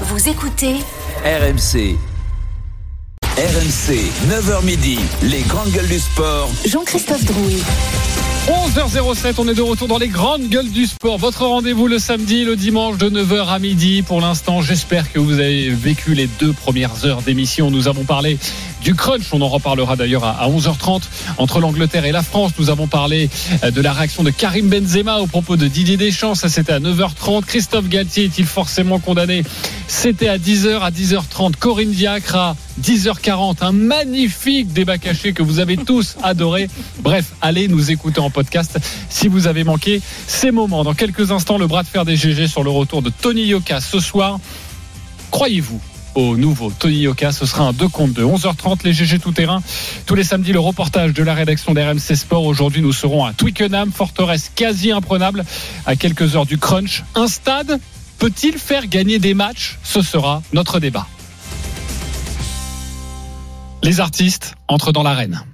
Vous écoutez RMC. RMC, 9h midi, les grandes gueules du sport. Jean-Christophe Drouet. 11h07, on est de retour dans les grandes gueules du sport. Votre rendez-vous le samedi, le dimanche de 9h à midi. Pour l'instant, j'espère que vous avez vécu les deux premières heures d'émission. Nous avons parlé du crunch, on en reparlera d'ailleurs à 11h30 entre l'Angleterre et la France. Nous avons parlé euh, de la réaction de Karim Benzema au propos de Didier Deschamps. Ça, c'était à 9h30. Christophe Galtier est-il forcément condamné? C'était à 10h, à 10h30. Corinne Diacre à 10h40. Un magnifique débat caché que vous avez tous adoré. Bref, allez nous écouter en podcast si vous avez manqué ces moments. Dans quelques instants, le bras de fer des GG sur le retour de Tony Yoka ce soir. Croyez-vous au nouveau Tony Yoka. Ce sera un 2 contre 2. 11h30, les GG tout terrain. Tous les samedis, le reportage de la rédaction d'RMC Sport. Aujourd'hui, nous serons à Twickenham, forteresse quasi imprenable, à quelques heures du crunch. Un stade peut-il faire gagner des matchs? Ce sera notre débat. Les artistes entrent dans l'arène.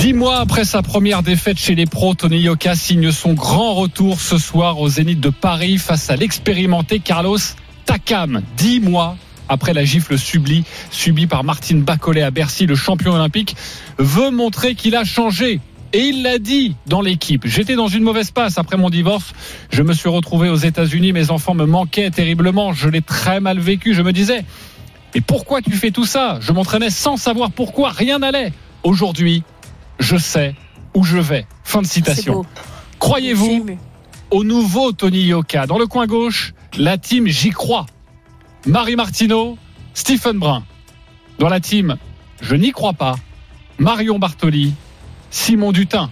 Dix mois après sa première défaite chez les pros, Tony Yoka signe son grand retour ce soir au Zénith de Paris face à l'expérimenté Carlos Takam. Dix mois après la gifle subie, par Martine Bacollet à Bercy, le champion olympique, veut montrer qu'il a changé. Et il l'a dit dans l'équipe. J'étais dans une mauvaise passe après mon divorce. Je me suis retrouvé aux États-Unis. Mes enfants me manquaient terriblement. Je l'ai très mal vécu. Je me disais, mais pourquoi tu fais tout ça? Je m'entraînais sans savoir pourquoi. Rien n'allait. Aujourd'hui, je sais où je vais. Fin de citation. Croyez-vous au nouveau Tony Yoka? Dans le coin gauche, la team J'y crois. Marie Martineau, Stephen Brun. Dans la team Je n'y crois pas, Marion Bartoli, Simon Dutin.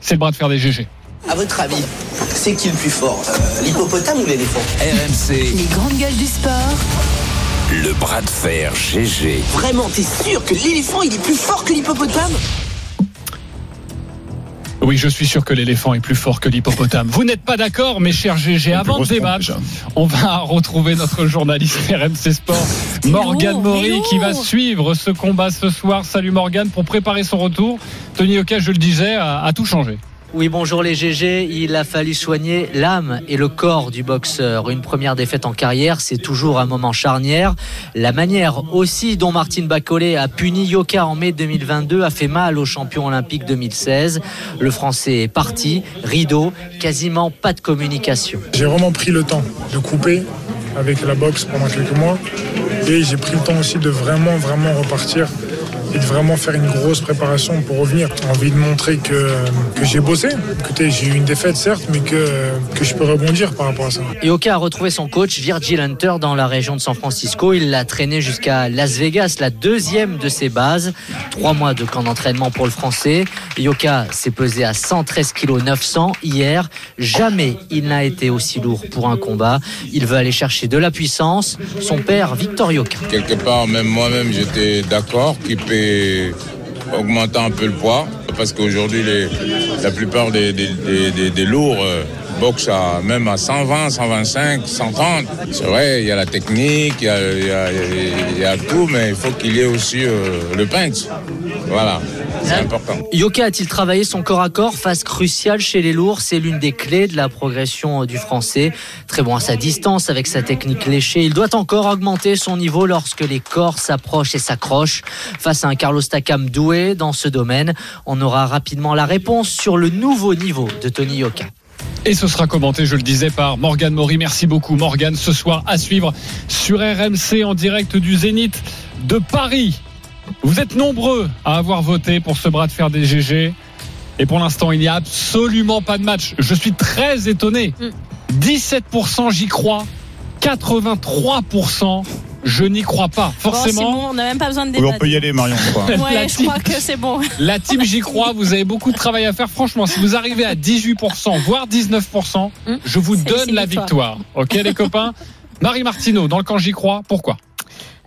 C'est le bras de fer des GG. À votre avis, c'est qui le plus fort? Euh, L'hippopotame ou l'éléphant RMC, Les grandes gueules du sport. le bras de fer GG. Vraiment, t'es sûr que l'éléphant il est plus fort que l'hippopotame? Oui, je suis sûr que l'éléphant est plus fort que l'hippopotame. Vous n'êtes pas d'accord, mes chers GG. Avant de débattre, on va retrouver notre journaliste RMC Sport, Morgane Maury, qui va suivre ce combat ce soir. Salut Morgane, pour préparer son retour. Tony Yoka, je le disais, a, a tout changé. Oui, bonjour les GG. Il a fallu soigner l'âme et le corps du boxeur. Une première défaite en carrière, c'est toujours un moment charnière. La manière aussi dont Martine Bacollet a puni Yoka en mai 2022 a fait mal au champion olympique 2016. Le Français est parti, rideau, quasiment pas de communication. J'ai vraiment pris le temps de couper avec la boxe pendant quelques mois. Et j'ai pris le temps aussi de vraiment, vraiment repartir et de vraiment faire une grosse préparation pour revenir. J'ai envie de montrer que, que j'ai bossé. Écoutez, j'ai eu une défaite certes, mais que, que je peux rebondir par rapport à ça. Yoka a retrouvé son coach Virgil Hunter dans la région de San Francisco. Il l'a traîné jusqu'à Las Vegas, la deuxième de ses bases. Trois mois de camp d'entraînement pour le Français. Yoka s'est pesé à 113 kg 900 hier. Jamais il n'a été aussi lourd pour un combat. Il veut aller chercher de la puissance. Son père, Victor Yoka. Quelque part, même moi-même, j'étais d'accord qu'il peut augmenter un peu le poids. Parce qu'aujourd'hui, la plupart des, des- des- lourds euh, boxent même à 120, 125, 130. C'est vrai, il y a la technique, il y a, y a tout, mais il faut qu'il y ait aussi euh, le punch. Voilà, c'est important. Yoka a-t-il travaillé son corps à corps Phase cruciale chez les lourds, c'est l'une des clés de la progression euh, du français. Très bon à sa distance avec sa technique léchée. Il doit encore augmenter son niveau lorsque les corps s'approchent et s'accrochent. Face à un Carlos Takam doué dans ce domaine, on aura rapidement la réponse sur le nouveau niveau de Tony Yoka. Et ce sera commenté, je le disais, par Morgane Maury. Merci beaucoup, Morgane. Ce soir, à suivre sur RMC en direct du Zénith de Paris. Vous êtes nombreux à avoir voté pour ce bras de fer des GG. Et pour l'instant, il n'y a absolument pas de match. Je suis très étonné. 17% j'y crois. 83% je n'y crois pas. Forcément, bon, on n'a même pas besoin de Oui, débattre. on peut y aller, Marion. je crois. La Ouais, je team- crois que c'est bon. la team j'y crois, vous avez beaucoup de travail à faire. Franchement, si vous arrivez à 18%, voire 19%, Hum, je vous donne la victoire. victoire. Ok les copains? Marie Martineau, dans le camp j'y crois, pourquoi?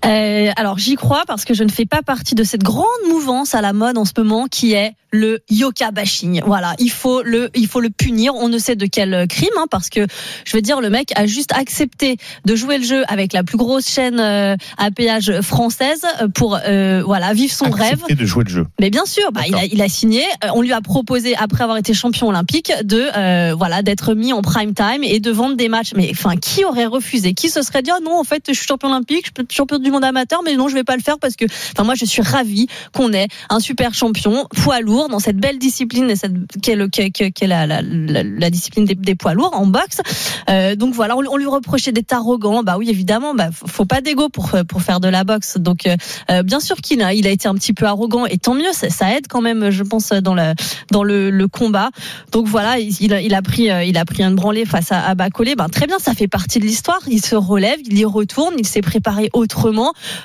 Euh, alors j'y crois parce que je ne fais pas partie de cette grande mouvance à la mode en ce moment qui est le yoga bashing. Voilà, il faut le, il faut le punir. On ne sait de quel crime, hein, parce que je veux dire, le mec a juste accepté de jouer le jeu avec la plus grosse chaîne euh, à péage française pour euh, voilà vivre son rêve. Accepter de jouer le jeu. Mais bien sûr, bah, il, a, il a signé. Euh, On lui a proposé après avoir été champion olympique de euh, voilà d'être mis en prime time et de vendre des matchs. Mais enfin, qui aurait refusé? Qui se serait dit ah non en fait je suis champion olympique, je peux être champion du monde amateur, mais non je vais pas le faire parce que enfin moi je suis ravi qu'on ait un super champion poids lourd dans cette belle discipline et cette qui est, le, qui la, la, la, la discipline des, poids lourds en boxe. Euh, donc voilà, on, lui reprochait d'être arrogant. Bah oui évidemment, bah faut pas d'ego pour pour faire de la boxe. Donc euh, euh, bien sûr qu'il a, il a été un petit peu arrogant et tant mieux, ça, aide quand même, je pense, dans le dans le, le combat. Donc voilà, il, il a, il a pris euh, il a pris un branlé face à, à Bacolé. Ben très bien, ça fait partie de l'histoire. Il se relève, il y retourne, il s'est préparé autrement.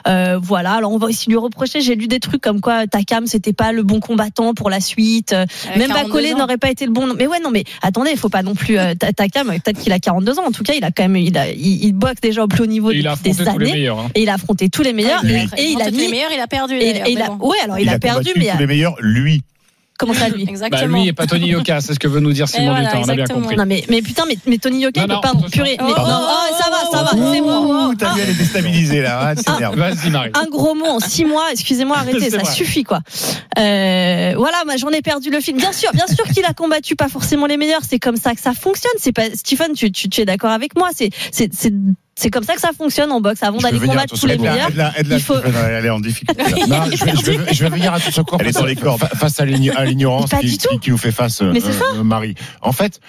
Euh, voilà. Alors on va aussi lui reprocher. J'ai lu des trucs comme quoi Takam c'était pas le bon combattant pour la suite. Euh, Même 42 Bacolé n'aurait pas été le bon. Mais ouais non mais attendez, il faut pas non plus euh, Ta- Takam. Peut-être qu'il a 42 ans. En tout cas, il a quand même il a il, il boxe déjà au plus haut niveau Et a depuis des tous les années. meilleurs. hein. Et il a affronté tous les meilleurs. Et, il a et il a les meilleurs, il a perdu. Et, d'ailleurs, et il a, bon. ouais, alors il, a, perdu, combattu mais tous les meilleurs, lui. Comment ça lui Bah, Exactement. lui et pas Tony Yoka, c'est ce que veut nous dire Simon voilà, Dutin, on a bien compris. Non mais, mais putain mais, mais Tony Yoka Non, il peut non, attention. purée mais, Oh, non, oh, oh, ça va ça va oh, c'est oh, Ouh, T'as vu, elle est déstabilisée là. hein. Vas-y Marie. un gros mot en six mois excusez-moi arrêtez ça vrai. suffit quoi euh, voilà j'en ai perdu le fil bien sûr bien sûr qu'il a combattu pas forcément les meilleurs c'est comme ça que ça fonctionne c'est pas Stephen tu, tu, tu es d'accord avec moi c'est c'est comme ça que ça fonctionne en boxe avant d'aller combattre tous les meilleurs il faut- elle est en difficulté. Non, je, vais, je, vais, je vais venir à tout secours Elle est face, dans les cordes. fa- face à l'igno- à l'ignorance qui, qui- qui nous fait face, Mais c'est ça. euh, Marie. En fait,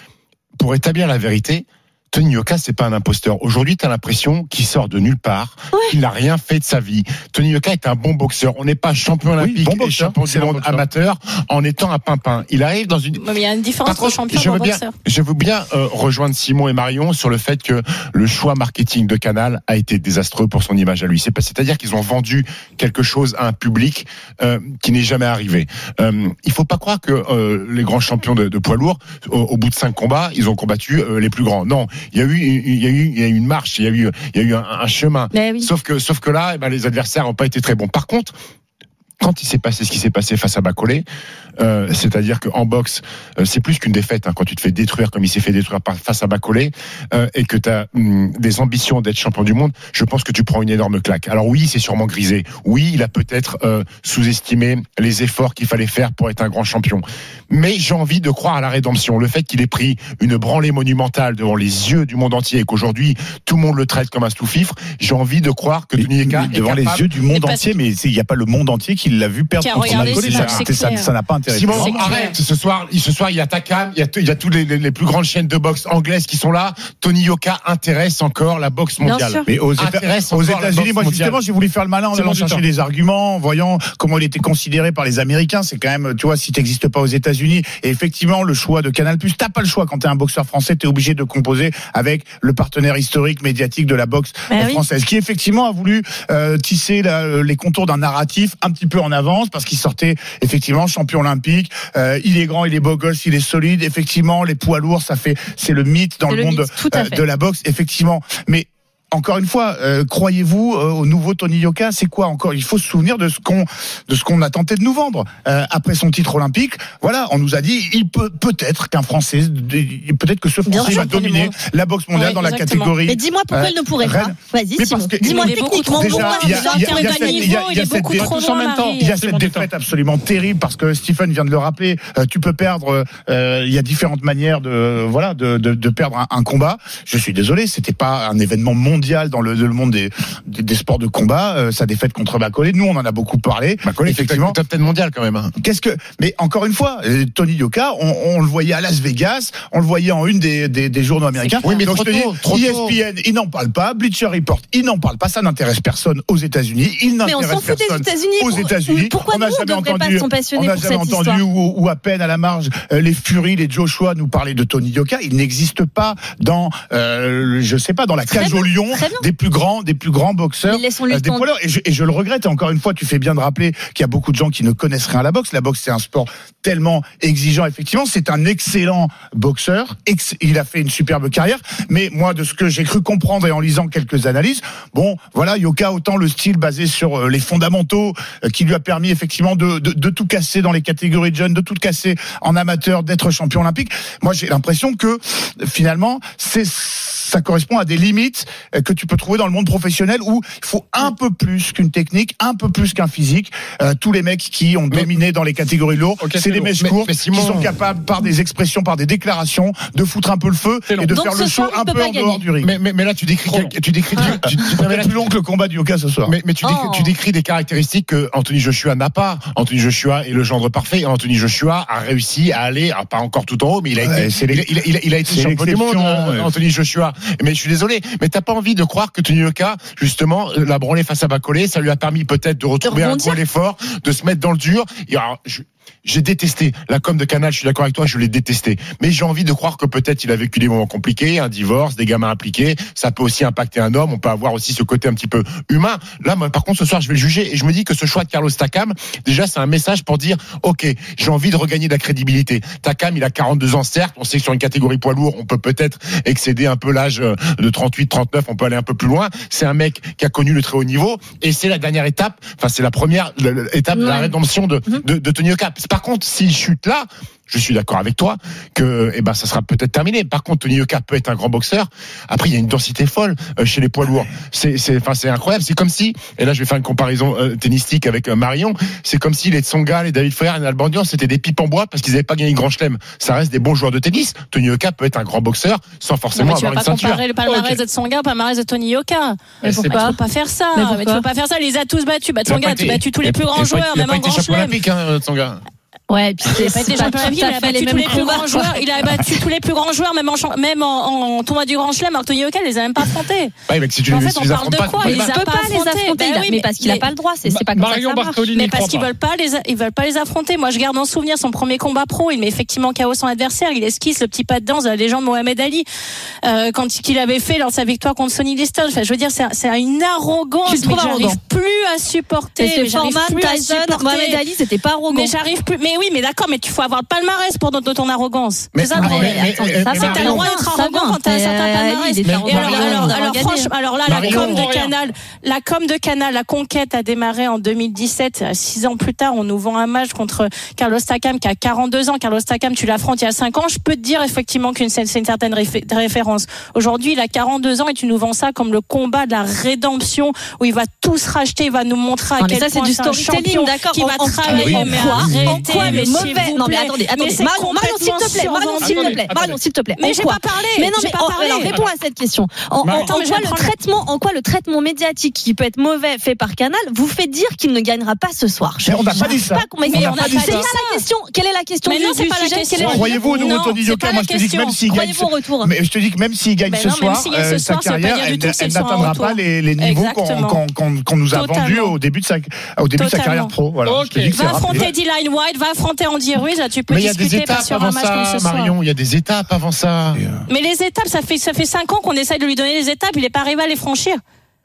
pour établir la vérité, Tony Yoka, c'est pas un imposteur. Aujourd'hui, tu as l'impression qu'il sort de nulle part, Ouais. qu'il n'a rien fait de sa vie. Tony Yoka est un bon boxeur. On n'est pas champion olympique bon et boxeur, champion du monde amateur en étant un pimpin. Il arrive dans une, Mais il y a une différence entre champion je et veux bien, boxeur. je veux bien euh, rejoindre Simon et Marion sur le fait que le choix marketing de Canal a été désastreux pour son image à lui. C'est pas- C'est-à-dire qu'ils ont vendu quelque chose à un public euh, qui n'est jamais arrivé. Euh, il faut pas croire que euh, les grands champions de, de poids lourds, au, au bout de cinq combats, ils ont combattu euh, les plus grands. Non, il y a eu, il y a eu, il y a eu une marche, il y a eu, il y a eu un, un chemin. Mais oui. Sauf que, sauf que là, eh ben, les adversaires n'ont pas été très bons. Par contre, quand il s'est passé ce qui s'est passé face à Bacolé, euh, c'est-à-dire qu'en boxe, euh, c'est plus qu'une défaite. hein, quand tu te fais détruire comme il s'est fait détruire par, face à Bacolé, euh, et que tu as des ambitions d'être champion du monde, je pense que tu prends une énorme claque. Alors oui, c'est sûrement grisé. Oui, il a peut-être euh, sous-estimé les efforts qu'il fallait faire pour être un grand champion. Mais j'ai envie de croire à la rédemption. Le fait qu'il ait pris une branlée monumentale devant les yeux du monde entier et qu'aujourd'hui tout le monde le traite comme un sous-fifre, j'ai envie de croire que Tony Eka est devant les capable yeux du monde entier, mais il n'y a pas le monde entier qui l'a vu perdre Qui a contre regardé Bacolé. ce Ça- match, c'est ça- clair. Ça n'a pas intéressé. Simon, C'est clair. arrête. Ce soir, ce soir, il y a Takam, il y a, il y a toutes les, les- les plus grandes chaînes de boxe anglaises qui sont là. Tony Yoka intéresse encore la boxe Bien mondiale. sûr. Mais aux, Éta- Intéresse aux encore la États-Unis, boxe moi mondiale. justement, j'ai voulu faire le malin en C'est allant bon du chercher temps. des arguments, en voyant comment il était considéré par les Américains. C'est quand même, tu vois, si t'existes pas aux États-Unis, et effectivement, le choix de Canal+, t'as pas le choix quand t'es un boxeur français, t'es obligé de composer avec le partenaire historique médiatique de la boxe Bah oui. française, qui effectivement a voulu euh, tisser la- les contours d'un narratif un petit peu en avance, parce qu'il sortait effectivement champion olympique. Euh, il est grand, il est beau gosse, il est solide. Effectivement, les poids lourds, ça fait, c'est le mythe dans le, le monde mythe, euh, de la boxe, effectivement. Mais encore une fois, euh, croyez-vous euh, au nouveau Tony Yoka C'est quoi encore? Il faut se souvenir de ce qu'on de ce qu'on a tenté de nous vendre Euh, après son titre olympique. Voilà, on nous a dit il peut peut-être qu'un Français, peut-être que ce Français sûr, va dominer la boxe mondiale Ouais, dans la exactement. catégorie. mais dis-moi pourquoi Euh, il ne pourrait pas vas-y Mais Simon parce que- dis-moi techniquement pourquoi il est cette beaucoup dé- trop loin, même temps. Marie. Il y a cette défaite absolument terrible parce que Stephen vient de le rappeler. euh, tu peux perdre. euh, il y a différentes manières de voilà de, de, de perdre un, un combat. Je suis désolé, c'était pas un événement mondial dans le, le monde des, des, des sports de combat. euh, sa défaite contre Bacolé, nous on en a beaucoup parlé. Bacolé, effectivement. top 10 mondial quand même. hein. Qu'est-ce que Mais encore une fois, euh, Tony Yoka, on, on le voyait à Las Vegas, on le voyait en une des, des, des journaux américains. Oui, mais Donc trop je te tôt, dis, trop tôt. ESPN, il n'en parle pas. Bleacher Report, il n'en parle pas. Ça n'intéresse personne aux États-Unis. Il mais on n'intéresse s'en fout des personne États-Unis aux États-Unis. pourquoi on n'a jamais entendu, on pour jamais entendu ou, ou à peine à la marge euh, les Fury, les Joshua nous parler de Tony Yoka. Il n'existe pas dans, euh, je sais pas, dans la cage au lion. Des plus grands, des plus grands boxeurs, euh, des lourds. Et je, et je le regrette. Et encore une fois, tu fais bien de rappeler qu'il y a beaucoup de gens qui ne connaissent rien à la boxe. La boxe, c'est un sport tellement exigeant. Effectivement, c'est un excellent boxeur. Ex- il a fait une superbe carrière. Mais moi, de ce que j'ai cru comprendre et en lisant quelques analyses, bon, voilà, Yoka, autant le style basé sur euh, les fondamentaux, euh, qui lui a permis effectivement de, de, de tout casser dans les catégories de jeunes, de tout casser en amateur, d'être champion olympique. Moi, j'ai l'impression que finalement, c'est ça correspond à des limites que tu peux trouver dans le monde professionnel où il faut un peu plus qu'une technique, un peu plus qu'un physique. Euh, tous les mecs qui ont dominé dans les catégories lourdes, Ok, c'est des Mais- mais Simon- qui sont capables par des expressions, par des déclarations, de foutre un peu le feu et de Donc faire le show un peu en dehors du ring. Mais, mais, mais là, tu décris, tu décris, tu, tu- non, mais là, C'est plus long que le combat du Yoka ce soir. Mais, mais tu, décris, Oh. tu décris des caractéristiques que Anthony Joshua n'a pas. Anthony Joshua est le gendre parfait. Anthony Joshua a réussi à aller, ah, pas encore tout en haut, mais il a Ouais, été, il, a- l'ex- il a- il a- il a été c'est champion du monde, l'exception, ouais. Anthony Joshua. Mais je suis désolé, mais t'as pas envie de croire que Tony Yoka, justement, euh, l'a branlé face à Bacolé, ça lui a permis peut-être de retrouver un à l'effort, de se mettre dans le dur. Et alors, je- j'ai détesté la com de Canal, je suis d'accord avec toi, je l'ai détesté. Mais j'ai envie de croire que peut-être il a vécu des moments compliqués, un divorce, des gamins impliqués. Ça peut aussi impacter un homme. On peut avoir aussi ce côté un petit peu humain. Là, moi, par contre, ce soir, je vais le juger et je me dis que ce choix de Carlos Takam, déjà, c'est un message pour dire, OK, j'ai envie de regagner de la crédibilité. Takam, il a 42 ans, certes. On sait que sur une catégorie poids lourd, on peut peut-être excéder un peu l'âge euh, de 38, 39. On peut aller un peu plus loin. C'est un mec qui a connu le très haut niveau et c'est la dernière étape. Enfin, c'est la première étape de la rédemption de, de, de Tony Yoka. Par contre, s'il chute là, je suis d'accord avec toi que eh ben ça sera peut-être terminé. Par contre, Tony Yoka peut être un grand boxeur. Après, il y a une densité folle euh, chez les poids lourds. C'est c'est enfin c'est incroyable. C'est comme si et là je vais faire une comparaison euh, tennistique avec euh, Marion. C'est comme si les Tsonga, les David Ferrer, les Albandian, c'était des pipes en bois parce qu'ils n'avaient pas gagné le Grand Chelem. Ça reste des bons joueurs de tennis. Tony Yoka peut être un grand boxeur sans Non, forcément mais tu vas avoir pas une ceinture. comparer le palmarès de Tsonga au palmarès de Tony Yoka. Mais pas, pas- tu peux pas faire ça. Mais Mais pourquoi tu peux pas faire ça. Il les a tous battus. Bah, Tsonga pas été- battu tous les plus grands pas- joueurs, même pas en grand chelem. Ouais, et puis c'est Il a pas il a battu tous les plus grands joueurs. Il a battu tous les plus grands joueurs, même en, même en, en tournoi du Grand Chelem. Yoka, il les a même pas affrontés. Ouais, mais si tu En fait, on parle de quoi? Il pas- les a Il peut pas les affronter, Ben il oui, mais parce qu'il a mais- pas le droit, c'est pas comme ça Mais parce qu'ils veulent pas les, ils veulent pas les affronter. Moi, je garde en souvenir son premier combat pro. Il met effectivement KO son adversaire. Il esquisse le petit pas de danse de la légende Mohamed Ali, euh, quand qu'il avait fait lors de sa victoire contre Sonny Liston. Enfin, je veux dire, c'est une arrogance que j'arrive plus à supporter. J'arrive plus à Tyson, supporter. Mohamed Ali, c'était pas arrogant. Mais j'arrive plus. Mais oui, mais d'accord, mais tu faut avoir le palmarès pour ton arrogance. Mais- C'est ça que t'as le droit d'être arrogant quand t'as un certain Euh, palmarès. alors, franchement, alors là, la com de. Canal, la com de Canal, la conquête a démarré en 2017. Euh, Six ans plus tard, on nous vend un match contre Carlos Takam qui a 42 ans. Carlos Takam, tu l'affrontes il y a 5 ans. Je peux te dire effectivement qu'une c'est une certaine réfé- référence. Aujourd'hui, il a 42 ans et tu nous vends ça comme le combat de la rédemption où il va tout se racheter, il va nous montrer à quel point du c'est un champion qui va travailler. en mais quoi quoi mais mauvais Non, mais attendez, attendez. c'est Marion, Marion, s'il te plaît, Marion, s'il te plaît, Marion, s'il te plaît. Mais j'ai pas parlé. Mais non, mais pas en- parlé. alors réponds à cette question. En, mais quoi le traitement, en quoi le traitement médiatique qui peut être mauvais fait par Canal vous fait dire qu'il ne gagnera pas ce soir? Mais on n'a pas dit ça. m'ait- On n'a pas dit ça. la question. Quelle est la question Mais non, c'est pas la question. Croyez-vous au nouveau Non, Tony pas Moi, je te dis que même s'il gagne, Croyez-vous au retour? mais je te dis que même s'il gagne Ben ce soir, s'il gagne ce euh, soir, sa carrière, elle, n'atteindra pas les, les niveaux qu'on nous a vendus au début de sa, au début de sa Totalement. carrière pro. Voilà. Va affronter Dylan White, va affronter Andy Ruiz, là tu peux Mais il y a des discuter pas sur avant un match comme ça, ce soir. Marion. Il y a des étapes avant ça. Mais les étapes, ça fait ça fait cinq ans qu'on essaye de lui donner les étapes, il est pas arrivé à les franchir.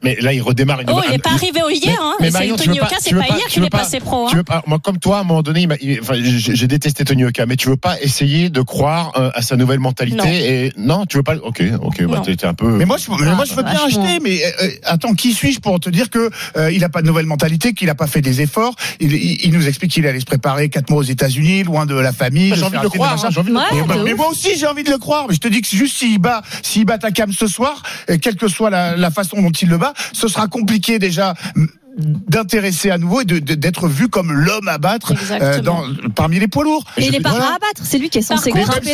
Mais là, il redémarre une Oh, il est pas arrivé au hier, hein. Mais tu Tony pas- c'est tu pas pas- hier tu qu'il veux est pas- passé pro. Tu Hein. veux pas, moi, comme toi, à un moment donné, il m'a- il- enfin, j'ai j'ai détesté Tony Yoka, mais tu veux pas essayer de croire euh, à sa nouvelle mentalité Non. et non, tu veux pas. Ok, ok, bah t'es un peu. Mais moi, je, mais moi, je veux bien vachement. acheter. Mais euh, euh, attends, qui suis-je pour te dire que euh, il a pas de nouvelle mentalité, qu'il a pas fait des efforts il, il, il nous explique qu'il allait se préparer quatre mois aux États-Unis, loin de la famille. J'ai envie de le croire. hein, J'ai envie de le Ouais, croire. Mais, mais moi aussi, j'ai envie de le croire. Mais je te dis que juste s'il bat, s'il bat Takam ce soir, euh, quelle que soit la façon dont il le bat, ce sera compliqué déjà d'intéresser à nouveau et de- de- d'être vu comme l'homme à battre euh, dans, parmi les poids lourds. Et il est pas Voilà. à abattre, c'est lui qui est censé grimper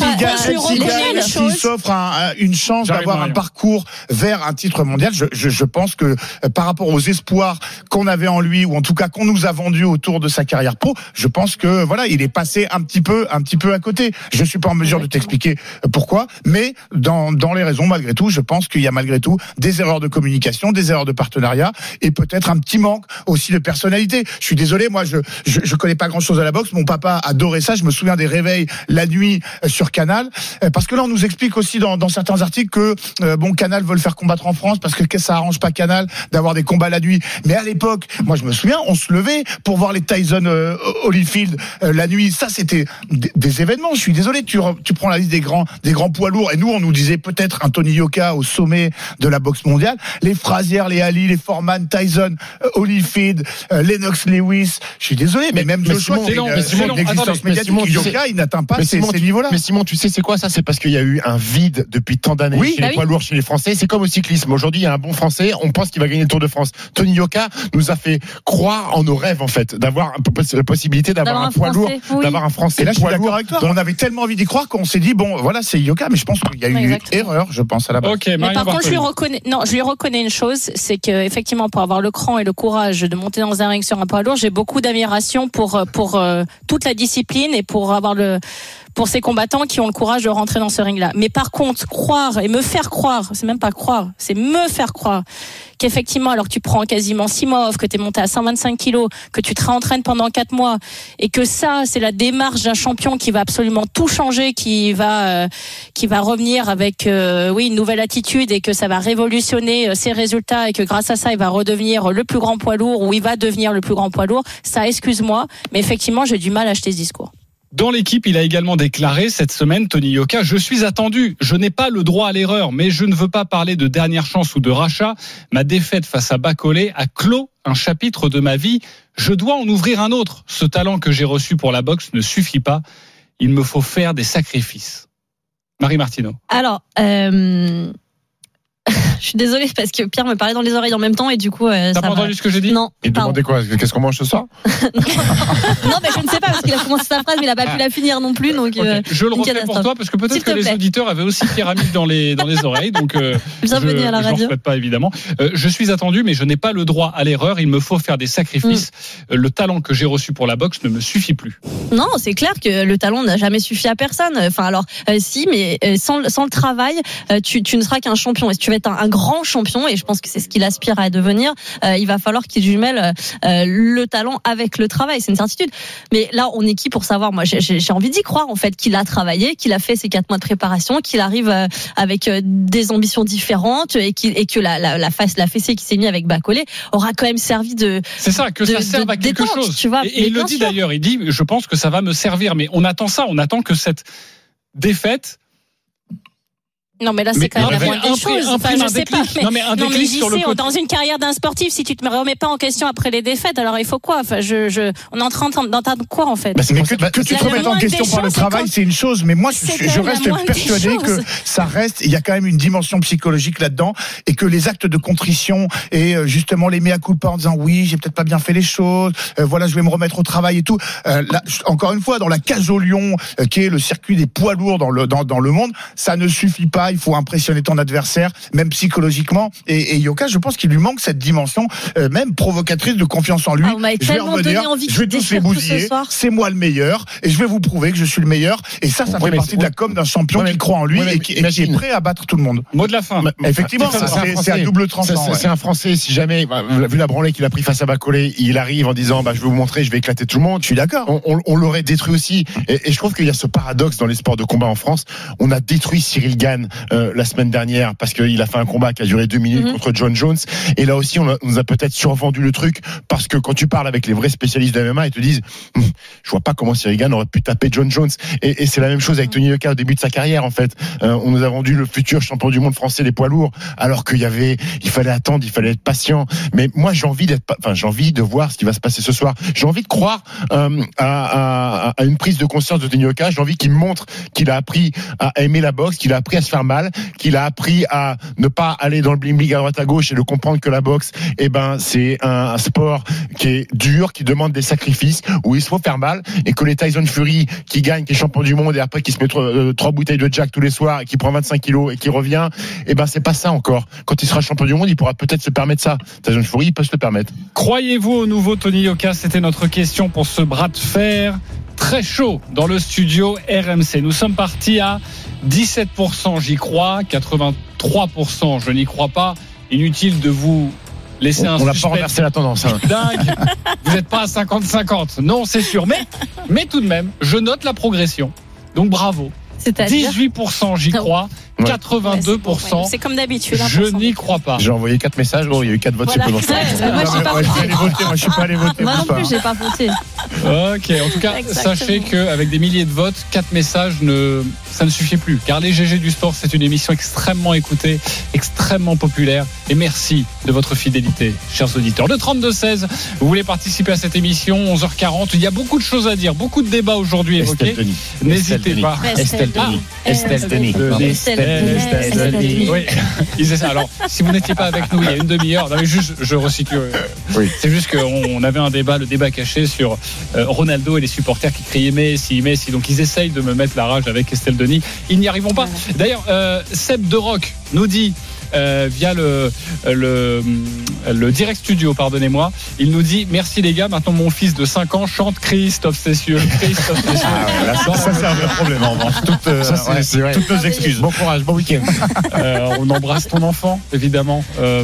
s'il s'offre un- un- une chance d'avoir un parcours vers un titre mondial, je, je, je pense que euh, par rapport aux espoirs qu'on avait en lui, ou en tout cas qu'on nous a vendus autour de sa carrière pro, je pense que voilà, il est passé un petit peu, un petit peu à côté. Je suis pas en mesure de t'expliquer euh, pourquoi, mais dans, dans les raisons, malgré tout, je pense qu'il y a malgré tout des erreurs de communication, des erreurs de partenariat, et peut-être un petit manque aussi de personnalité. Je suis désolé, moi, je, je, je connais pas grand chose à la boxe. Mon papa adorait ça. Je me souviens des réveils la nuit euh, sur Canal. Euh, Parce que là, on nous explique aussi dans, dans certains articles que, euh, bon, Canal veut le faire combattre en France parce que ça arrange pas Canal d'avoir des combats la nuit. Mais à l'époque, moi, je me souviens, on se levait pour voir les Tyson euh, Holyfield euh, la nuit. Ça, c'était des, événements. Je suis désolé, tu, tu prends la liste des grands, des grands poids lourds. Et nous, on nous disait peut-être un Tony Yoka au sommet de la boxe mondiale. Les Frazier, les Ali, les Foreman, Tyson, Holyfield, euh, Lennox Lewis. Je suis désolé, mais, même mais Joshua, Simon, qui a mais une, Simon, une attendez, existence mais médiatique. Simon, tu sais- Yoka, il n'atteint pas ces, niveaux-là. Mais Simon, tu sais, c'est quoi ça? C'est parce qu'il y a eu un vide depuis tant d'années Oui, chez bah les oui. poids lourds, chez les Français. C'est comme au cyclisme. Aujourd'hui, il y a un bon Français, on pense qu'il va gagner le Tour de France. Tony Yoka nous a fait croire en nos rêves, en fait, d'avoir la possibilité d'avoir un poids lourd, d'avoir un Français Et là, je suis poids d'accord lourd. avec toi. dans- On avait tellement envie d'y croire qu'on s'est dit, bon, voilà, c'est Yoka, mais je pense qu'il y a eu Exactement. erreur, je pense, à la base. Mais par contre, je lui reconnais, non, je lui reconnais une chose, c'est que effectivement, pour avoir le cran et le courage de monter dans un ring sur un poids lourd, j'ai beaucoup d'admiration pour euh, pour euh, toute la discipline et pour avoir le pour ces combattants qui ont le courage de rentrer dans ce ring-là. Mais par contre, croire et me faire croire, c'est même pas croire, c'est me faire croire qu'effectivement, alors que tu prends quasiment six mois off, que tu es monté à 125 kilos, que tu te réentraînes pendant quatre mois, et que ça, c'est la démarche d'un champion qui va absolument tout changer, qui va, euh, qui va revenir avec, euh, oui, une nouvelle attitude et que ça va révolutionner euh, ses résultats et que grâce à ça, il va redevenir le plus grand poids lourd ou il va devenir le plus grand poids lourd. Ça, excuse-moi, mais effectivement, j'ai du mal à acheter ce discours. Dans l'équipe, il a également déclaré cette semaine, Tony Yoka, je suis attendu. Je n'ai pas le droit à l'erreur, mais je ne veux pas parler de dernière chance ou de rachat. Ma défaite face à Bacolé a clos un chapitre de ma vie. Je dois en ouvrir un autre. Ce talent que j'ai reçu pour la boxe ne suffit pas. Il me faut faire des sacrifices. Marie Martineau. Alors, euh, je suis désolée parce que Pierre me parlait dans les oreilles en même temps et du coup. euh, T'as pas entendu ce que j'ai dit? Non. Et pardon. demandez quoi? Qu'est-ce qu'on mange ce soir? Non, mais je ne sais pas parce qu'il a commencé sa phrase, mais il a pas pu la finir non plus. Donc, euh, Je le refais pour toi parce que peut-être que les auditeurs avaient aussi pyramide dans les dans les oreilles, donc euh, Bienvenue je, à la je radio. souhaite pas évidemment. Euh, je suis attendu, mais je n'ai pas le droit à l'erreur. Il me faut faire des sacrifices. Mm. Le talent que j'ai reçu pour la boxe ne me suffit plus. Non, c'est clair que le talent n'a jamais suffi à personne. Enfin, alors, euh, si, mais sans, le- sans le travail, euh, tu, tu ne seras qu'un champion. Et si tu veux être un, un grand champion, et je pense que c'est ce qu'il aspire à devenir, euh, il va falloir qu'il jumelle euh, le talent avec le travail. C'est une certitude. Mais là, on est qui pour savoir? Moi, j'ai- envie d'y croire, en fait, qu'il a travaillé, qu'il a fait ses quatre mois de préparation, qu'il arrive euh, avec des ambitions différentes et, que la, la, la, face, la fessée qui s'est mise avec Bacolé aura quand même servi de. C'est ça, que de- ça serve de à quelque détente, chose. tu vois. et, et il le dit d'ailleurs, il dit, je pense que ça va me servir. Mais on attend ça, on attend que cette défaite Non, mais là, c'est quand même la moindre des choses. Enfin, je sais pas. Mais, Non, mais un non, mais sur le dans une carrière d'un sportif, si tu te remets pas en question après les défaites, alors il faut quoi? Enfin, je, je, on est en train d'entendre quoi, en fait? Bah, Mais que, bah, tu te remettes en question par le travail, c'est une chose, mais moi, je, reste persuadé que ça reste, il y a quand même une dimension psychologique là-dedans, et que les actes de contrition et euh, justement les mea culpa en disant oui, j'ai peut-être pas bien fait les choses, euh, voilà, je vais me remettre au travail et tout. Euh, là, encore une fois, dans la cage au lion, euh, qui est le circuit des poids lourds dans le dans, dans le monde, ça ne suffit pas. Il faut impressionner ton adversaire, même psychologiquement. Et, et Yoka, je pense qu'il lui manque cette dimension, euh, même provocatrice de confiance en lui. Ah, m'avez je vais tellement revenir, donné envie de je vais tous les déchirer tout ce bousiller. soir. C'est moi le meilleur, et je vais vous prouver que je suis le meilleur. Et ça, ça Oui, fait partie c'est- de la com d'un champion mais- qui croit en lui mais et, qui, et qui est prêt à battre tout le monde. Mot de la fin. Mais- Effectivement, c'est- à double tranchant. c'est- ouais. C'est un Français. Si jamais, bah, vu la branlée qu'il a pris face à Bacolé, il arrive en disant, bah, je vais vous montrer, je vais éclater tout le monde. Je suis d'accord. On, on- on l'aurait détruit aussi. Et, et je trouve qu'il y a ce paradoxe dans les sports de combat en France. On a détruit Cyril Gann euh, la semaine dernière parce qu'il a fait un combat qui a duré deux minutes Mhm. contre John Jones. Et là aussi, on, a- on nous a peut-être survendu le truc parce que quand tu parles avec les vrais spécialistes de MMA, ils te disent, Hum, je vois pas comment Cyril Gann aurait pu taper John Jones. Et, et c'est la même chose avec Tony Yoka au début de sa carrière en fait. Euh, on nous a vendu le futur champion du monde français des poids lourds, alors qu'il y avait, il fallait attendre, il fallait être patient. Mais moi, j'ai envie d'être, enfin, j'ai envie de voir ce qui va se passer ce soir. J'ai envie de croire euh, à, à- à une prise de conscience de Tony Yoka. J'ai envie qu'il montre qu'il a appris à aimer la boxe, qu'il a appris à se faire qu'il a appris à ne pas aller dans le bling bling à droite à gauche et de comprendre que la boxe, eh ben, c'est un, sport qui est dur, qui demande des sacrifices, où il se faut faire mal, et que les Tyson Fury qui gagne, qui est champion du monde, et après qui se met trois, euh, bouteilles de Jack tous les soirs et qui prend 25 kilos et qui revient, eh ben, c'est pas ça encore. Quand il sera champion du monde, il pourra peut-être se permettre ça. Tyson Fury, il peut se le permettre. Croyez-vous au nouveau Tony Yoka? C'était notre question pour ce bras de fer très chaud dans le studio RMC. Nous sommes partis à 17%, j'y crois, 83%, je n'y crois pas. Inutile de vous laisser un On n'a pas suspense renversé la tendance. hein. dingue. Vous n'êtes pas à 50-50. Non, c'est sûr. Mais, mais tout de même, je note la progression. Donc bravo. C'est-à-dire 18% j'y crois, Ouais. 82% C'est comme d'habitude. hein, je n'y crois pas. J'ai envoyé 4 messages. Bon, il y a eu 4 votes Voilà. supplémentaires. Ouais, moi, pas je suis voté. allé voter, moi je suis pas allé voter. Moi non plus, j'ai pas voté. Ok, en tout cas, Exactement. sachez qu'avec des milliers de votes, quatre messages, ne, ça ne suffit plus. Car les GG du sport, c'est une émission extrêmement écoutée, extrêmement populaire. Et merci de votre fidélité, chers auditeurs. Le 32-16, vous voulez participer à cette émission, 11h40. Il y a beaucoup de choses à dire, beaucoup de débats aujourd'hui Estelle évoqués. Denis. N'hésitez pas. Estelle Denis. Estelle Denis. Estelle Denis. Oui, alors si vous n'étiez pas avec nous il y a une demi-heure, non, mais juste, je resitue. euh. C'est juste qu'on on avait un débat, le débat caché sur euh, Ronaldo et les supporters qui criaient Messi, Messi. Donc ils essayent de me mettre la rage avec Estelle Denis. Ils n'y arriveront pas. D'ailleurs, euh, Seb de Rock nous dit. euh, via le, le, le direct studio, pardonnez-moi. Il nous dit Merci les gars, maintenant mon fils de 5 ans chante Christophe Cessieux. Christophe Cessieux. Ah ouais, là, ça, ça, c'est un vrai problème en revanche. Toutes, euh, Ça, ouais, toutes nos excuses. Bon courage, bon week-end. Euh, on embrasse ton enfant, évidemment. Euh,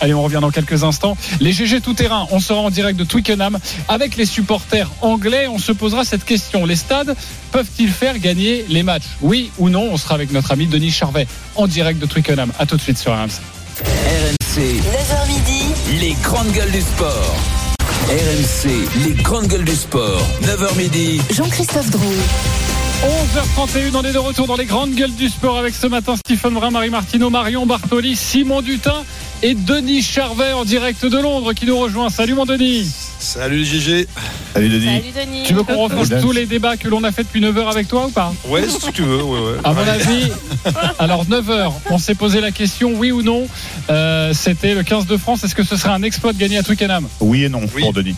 allez, on revient dans quelques instants. Les GG tout terrain, on sera en direct de Twickenham avec les supporters anglais. On se posera cette question les stades peuvent-ils faire gagner les matchs? Oui ou non? On sera avec notre ami Denis Charvet en direct de Twickenham. À tout de suite sur RMC. RMC, 9h midi, les grandes gueules du sport. RMC, les grandes gueules du sport. 9h midi. Jean-Christophe Drouet. 11h31, on est de retour dans les grandes gueules du sport avec ce matin Stephen Brun, Marie Martino, Marion Bartoli, Simon Dutin et Denis Charvet en direct de Londres qui nous rejoint. Salut mon Denis Salut les GG. Salut Denis. Salut Denis. Tu veux qu'on refasse tous les débats que l'on a fait depuis 9h avec toi ou pas? Ouais, si tu veux, ouais, ouais. À mon avis, alors 9h, on s'est posé la question, oui ou non Euh, C'était le 15 de France, est-ce que ce serait un exploit de gagner à Twickenham? Oui et non Oui. pour Denis.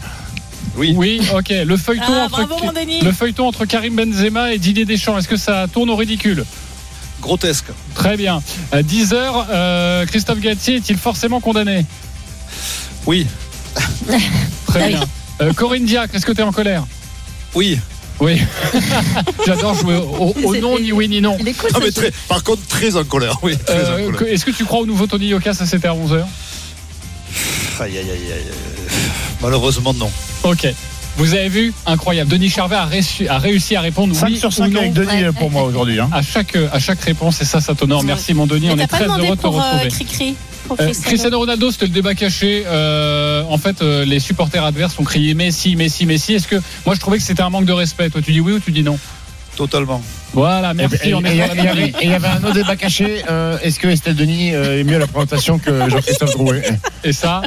Oui. Oui, ok. Le feuilleton, Ah, entre, bravo mon Denis. le feuilleton entre Karim Benzema et Didier Deschamps, est-ce que ça tourne au ridicule? Grotesque. Très bien. 10h, Christophe Gatier est-il forcément condamné? Oui. Très bien. Euh, Corinne Diacre, est-ce que tu es en colère? Oui. Oui. J'adore jouer au, au non, ni oui, ni non. Il est cool. Ah, ce mais très, par contre, très en colère. Oui, très Euh, que- est-ce que tu crois au nouveau Tony Yoka Ça, c'était à 11h. Aïe, aïe, aïe, aïe, aïe. Malheureusement, non. Ok. Vous avez vu? Incroyable. Denis Charvet a réussi, a réussi à répondre 5 oui sur ou 5 non avec Denis Ouais, pour moi aujourd'hui. hein. à chaque, à chaque réponse et ça, ça t'honore. Merci mon Denis, Mais on t'as est pas très demandé heureux de te pour euh, retrouver. Cricri. Pour Euh, Cristiano. Cristiano Ronaldo, c'était le débat caché. Euh, en fait, euh, les supporters adverses ont crié Messi, Messi, Messi. Est-ce que moi je trouvais que c'était un manque de respect Toi, tu dis oui ou tu dis non Totalement. Voilà, merci. Et- et- on est il y il avait- ligne. et il y avait un autre débat caché. euh, Est-ce que Estelle Denis euh, est mieux à la présentation que Jean-Christophe Drouet? Et ça,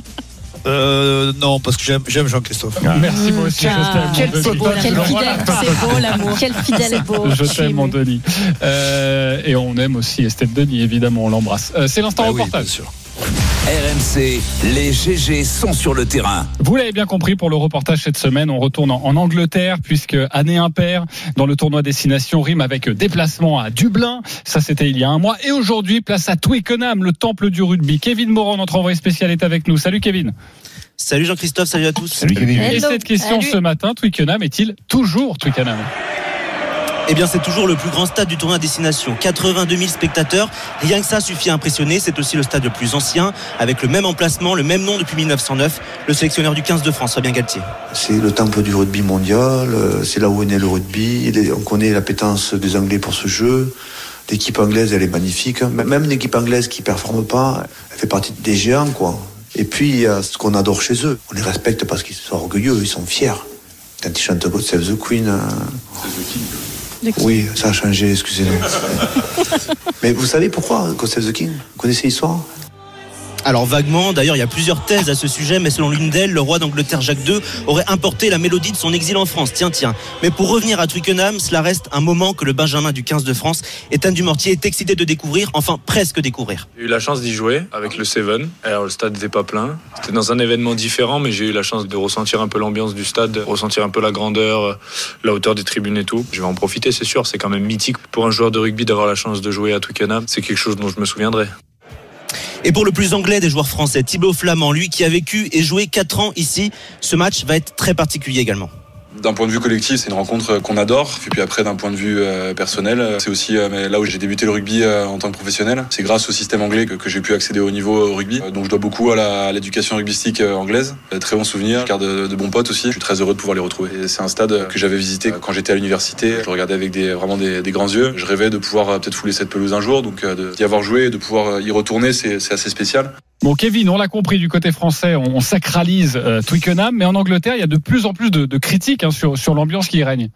Euh, non, parce que j'aime, j'aime Jean-Christophe. merci moi aussi. Ah, Quel fidèle, quel Voilà. fidèle. C'est beau l'amour. Quel fidèle. beau. Je t'aime, mon. Denis. Euh, et on aime aussi Estelle Denis, évidemment, on l'embrasse. Euh, c'est l'instant Ah oui, reportage. bien sûr. RMC, les GG sont sur le terrain. Vous l'avez bien compris pour le reportage cette semaine, on retourne en, Angleterre puisque année impair dans le tournoi Destination rime avec déplacement à Dublin. Ça c'était il y a un mois. Et aujourd'hui, place à Twickenham, le temple du rugby. Kevin Moran, notre envoyé spécial, est avec nous. Salut Kevin. Salut Jean-Christophe, salut à tous. Salut Kevin. Et cette question Salut. ce matin, Twickenham est-il toujours Twickenham? Eh bien, c'est toujours le plus grand stade du tournoi à destination. 82 000 spectateurs. Rien que ça suffit à impressionner. C'est aussi le stade le plus ancien, avec le même emplacement, le même nom depuis 1909. Le sélectionneur du 15 de France, Fabien Galtier. C'est le temple du rugby mondial, euh, c'est là où est né le rugby. On connaît l'appétence des Anglais pour ce jeu. L'équipe anglaise, elle est magnifique. Même une équipe anglaise qui performe pas, elle fait partie des géants, quoi. Et puis, il y a ce qu'on adore chez eux. On les respecte parce qu'ils sont orgueilleux, ils sont fiers. Quand ils chantent God Save the Queen. Oui, ça a changé, excusez-nous. Mais vous savez pourquoi, Save the King? Vous connaissez l'histoire? Alors vaguement, d'ailleurs il y a plusieurs thèses à ce sujet, mais selon l'une d'elles, le roi d'Angleterre Jacques II aurait importé la mélodie de son exil en France. Tiens, tiens. Mais pour revenir à Twickenham, cela reste un moment que le Benjamin du 15 de France, Étienne Dumortier, est excité de découvrir, enfin presque découvrir. J'ai eu la chance d'y jouer avec le Seven. Alors le stade n'était pas plein. C'était dans un événement différent, mais j'ai eu la chance de ressentir un peu l'ambiance du stade, de ressentir un peu la grandeur, euh, la hauteur des tribunes et tout. Je vais en profiter, c'est sûr. C'est quand même mythique pour un joueur de rugby d'avoir la chance de jouer à Twickenham. C'est quelque chose dont je me souviendrai. Et pour le plus anglais des joueurs français, Thibaut Flamand, lui qui a vécu et joué 4 ans ici, ce match va être très particulier également. D'un point de vue collectif, c'est une rencontre qu'on adore. Et puis après, d'un point de vue euh, personnel, c'est aussi euh, là où j'ai débuté le rugby euh, en tant que professionnel. C'est grâce au système anglais que, j'ai pu accéder au niveau au rugby. Euh, Donc je dois beaucoup à l'éducation rugbystique euh, anglaise. Euh, Très bons souvenirs, garde de, de bons potes aussi. Je suis très heureux de pouvoir les retrouver. Et C'est un stade que j'avais visité quand j'étais à l'université. Je regardais avec des, vraiment des, des grands yeux. Je rêvais de pouvoir euh, peut-être fouler cette pelouse un jour. Donc euh, d'y avoir joué et de pouvoir euh, y retourner, c'est assez spécial. Bon, Kevin, on l'a compris du côté français, on, on sacralise euh, Twickenham, mais en Angleterre, il y a de plus en plus de, de critiques hein, sur, sur l'ambiance qui y règne.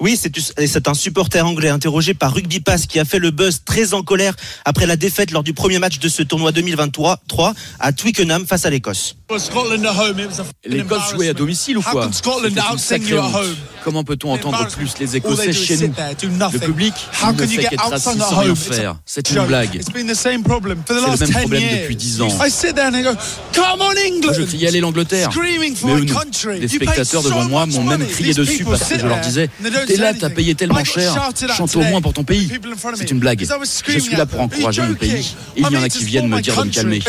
Oui, c'est un supporter anglais interrogé par Rugby Pass qui a fait le buzz très en colère après la défaite lors du premier match de ce tournoi 2023 3 à Twickenham face à l'Écosse. L'Écosse jouait à domicile ou quoi Comment peut-on entendre plus les Écossais chez nous Le public ne fait qu'être assis sans rien faire. C'est une blague. C'est le même problème depuis 10 ans. Je criais allez l'Angleterre. Mais eux, non. Les spectateurs devant moi m'ont même crié dessus parce que je leur disais T'es là, t'as payé tellement cher, chante au moins pour ton pays. C'est une blague. Je suis là pour encourager mon pays. Il y en a qui viennent me dire de me calmer.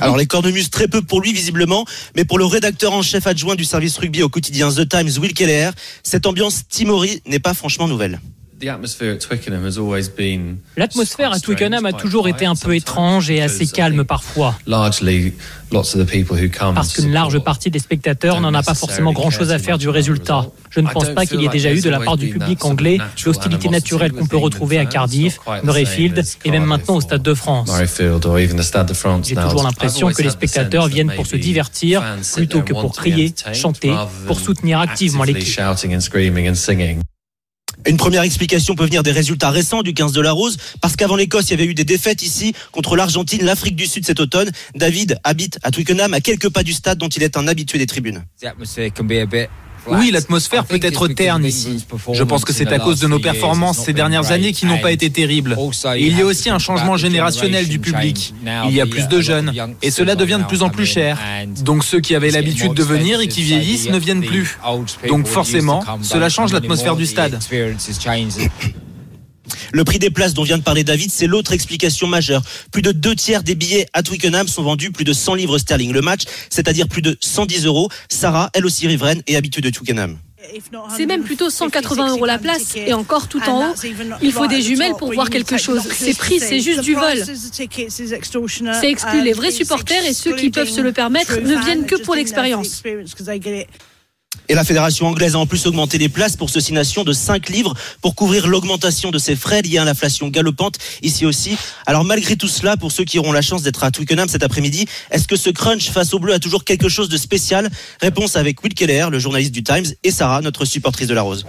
Alors les cornemuses très peu pour lui visiblement, mais pour le rédacteur en chef adjoint du service rugby au quotidien The Times, Will Keller, cette ambiance timorée n'est pas franchement nouvelle. L'atmosphère à Twickenham a toujours été un peu étrange et assez calme parfois. Parce qu'une large partie des spectateurs n'en a pas forcément grand-chose à faire du résultat. Je ne pense pas qu'il y ait déjà eu de la part du public anglais l'hostilité naturelle qu'on peut retrouver à Cardiff, Murrayfield et même maintenant au Stade de France. J'ai toujours l'impression que les spectateurs viennent pour se divertir plutôt que pour crier, chanter, pour soutenir activement l'équipe. Une première explication peut venir des résultats récents du 15 de la Rose, parce qu'avant l'Écosse, il y avait eu des défaites ici contre l'Argentine, l'Afrique du Sud cet automne. David habite à Twickenham, à quelques pas du stade dont il est un habitué des tribunes. Oui, l'atmosphère peut être terne ici. Je pense que c'est à cause de nos performances ces dernières années qui n'ont pas été terribles. Et il y a aussi un changement générationnel du public. Il y a plus de jeunes et cela devient de plus en plus cher. Donc ceux qui avaient l'habitude de venir et qui vieillissent ne viennent plus. Donc forcément, cela change l'atmosphère du stade. Le prix des places dont vient de parler David, c'est l'autre explication majeure. Plus de deux tiers des billets à Twickenham sont vendus plus de 100 livres sterling le match, c'est-à-dire plus de 110 euros. Sarah, elle aussi riveraine et habituée de Twickenham. C'est même plutôt 180 euros la place et encore tout en haut. Il faut des jumelles pour voir quelque chose. Ces prix, c'est juste du vol. C'est exclu les vrais supporters et ceux qui peuvent se le permettre ne viennent que pour l'expérience. Et la fédération anglaise a en plus augmenté les places pour ceux nation de 5 livres pour couvrir l'augmentation de ses frais liés à l'inflation galopante ici aussi. Alors malgré tout cela, pour ceux qui auront la chance d'être à Twickenham cet après-midi, est-ce que ce crunch face au bleu a toujours quelque chose de spécial? Réponse avec Will Keller, le journaliste du Times, et Sarah, notre supportrice de la Rose.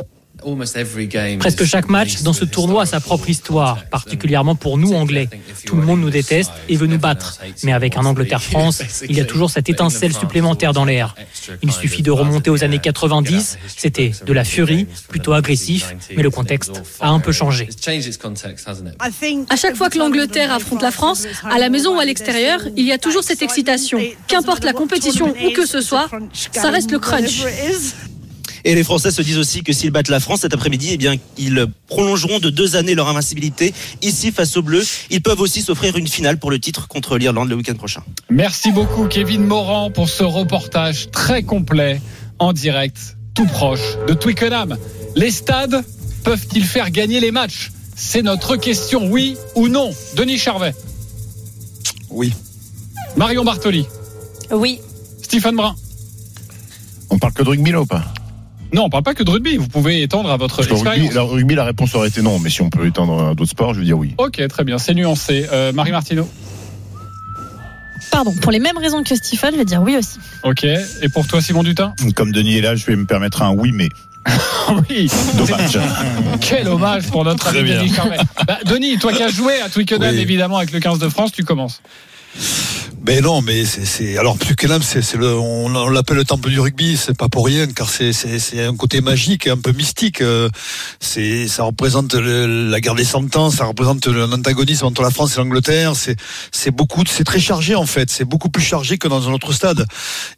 Presque chaque match dans ce tournoi a sa propre histoire, particulièrement pour nous Anglais. Tout le monde nous déteste et veut nous battre. Mais avec un Angleterre-France, il y a toujours cette étincelle supplémentaire dans l'air. Il suffit de remonter aux années 90, c'était de la furie, plutôt agressif, mais le contexte a un peu changé. À chaque fois que l'Angleterre affronte la France, à la maison ou à l'extérieur, il y a toujours cette excitation. Qu'importe la compétition ou que ce soit, ça reste le crunch. Et les Français se disent aussi que s'ils battent la France cet après-midi, eh bien, ils prolongeront de deux années leur invincibilité ici face aux Bleus. Ils peuvent aussi s'offrir une finale pour le titre contre l'Irlande le week-end prochain. Merci beaucoup Kevin Morand pour ce reportage très complet en direct, tout proche de Twickenham. Les stades peuvent-ils faire gagner les matchs? C'est notre question, oui ou non Denis Charvet Oui. Marion Bartoli Oui. Stephen Brun On parle que de rugby là ou pas? Non, on parle pas que de rugby, vous pouvez étendre à votre Parce rugby, la, rugby, la réponse aurait été non, mais si on peut étendre à d'autres sports, je veux dire oui. Ok, très bien, c'est nuancé. Euh, Marie Martineau Pardon, pour les mêmes raisons que Stéphane, je vais dire oui aussi. Ok, et pour toi Simon Dutin? Comme Denis est là, je vais me permettre un oui, mais. Oui, Dommage. Quel hommage pour notre Très ami bien. Denis Charvet. Bah, Denis, toi qui as joué à Twickenham, Oui. évidemment, avec le 15 de France, tu commences. Ben non, mais c'est, alors Twickenham, c'est, le, on, l'appelle le temple du rugby, c'est pas pour rien, car c'est, c'est, un côté magique, un peu mystique. euh, C'est, ça représente la guerre des cent ans, ça représente un antagonisme entre la France et l'Angleterre. C'est, c'est beaucoup, c'est très chargé en fait. C'est beaucoup plus chargé que dans un autre stade.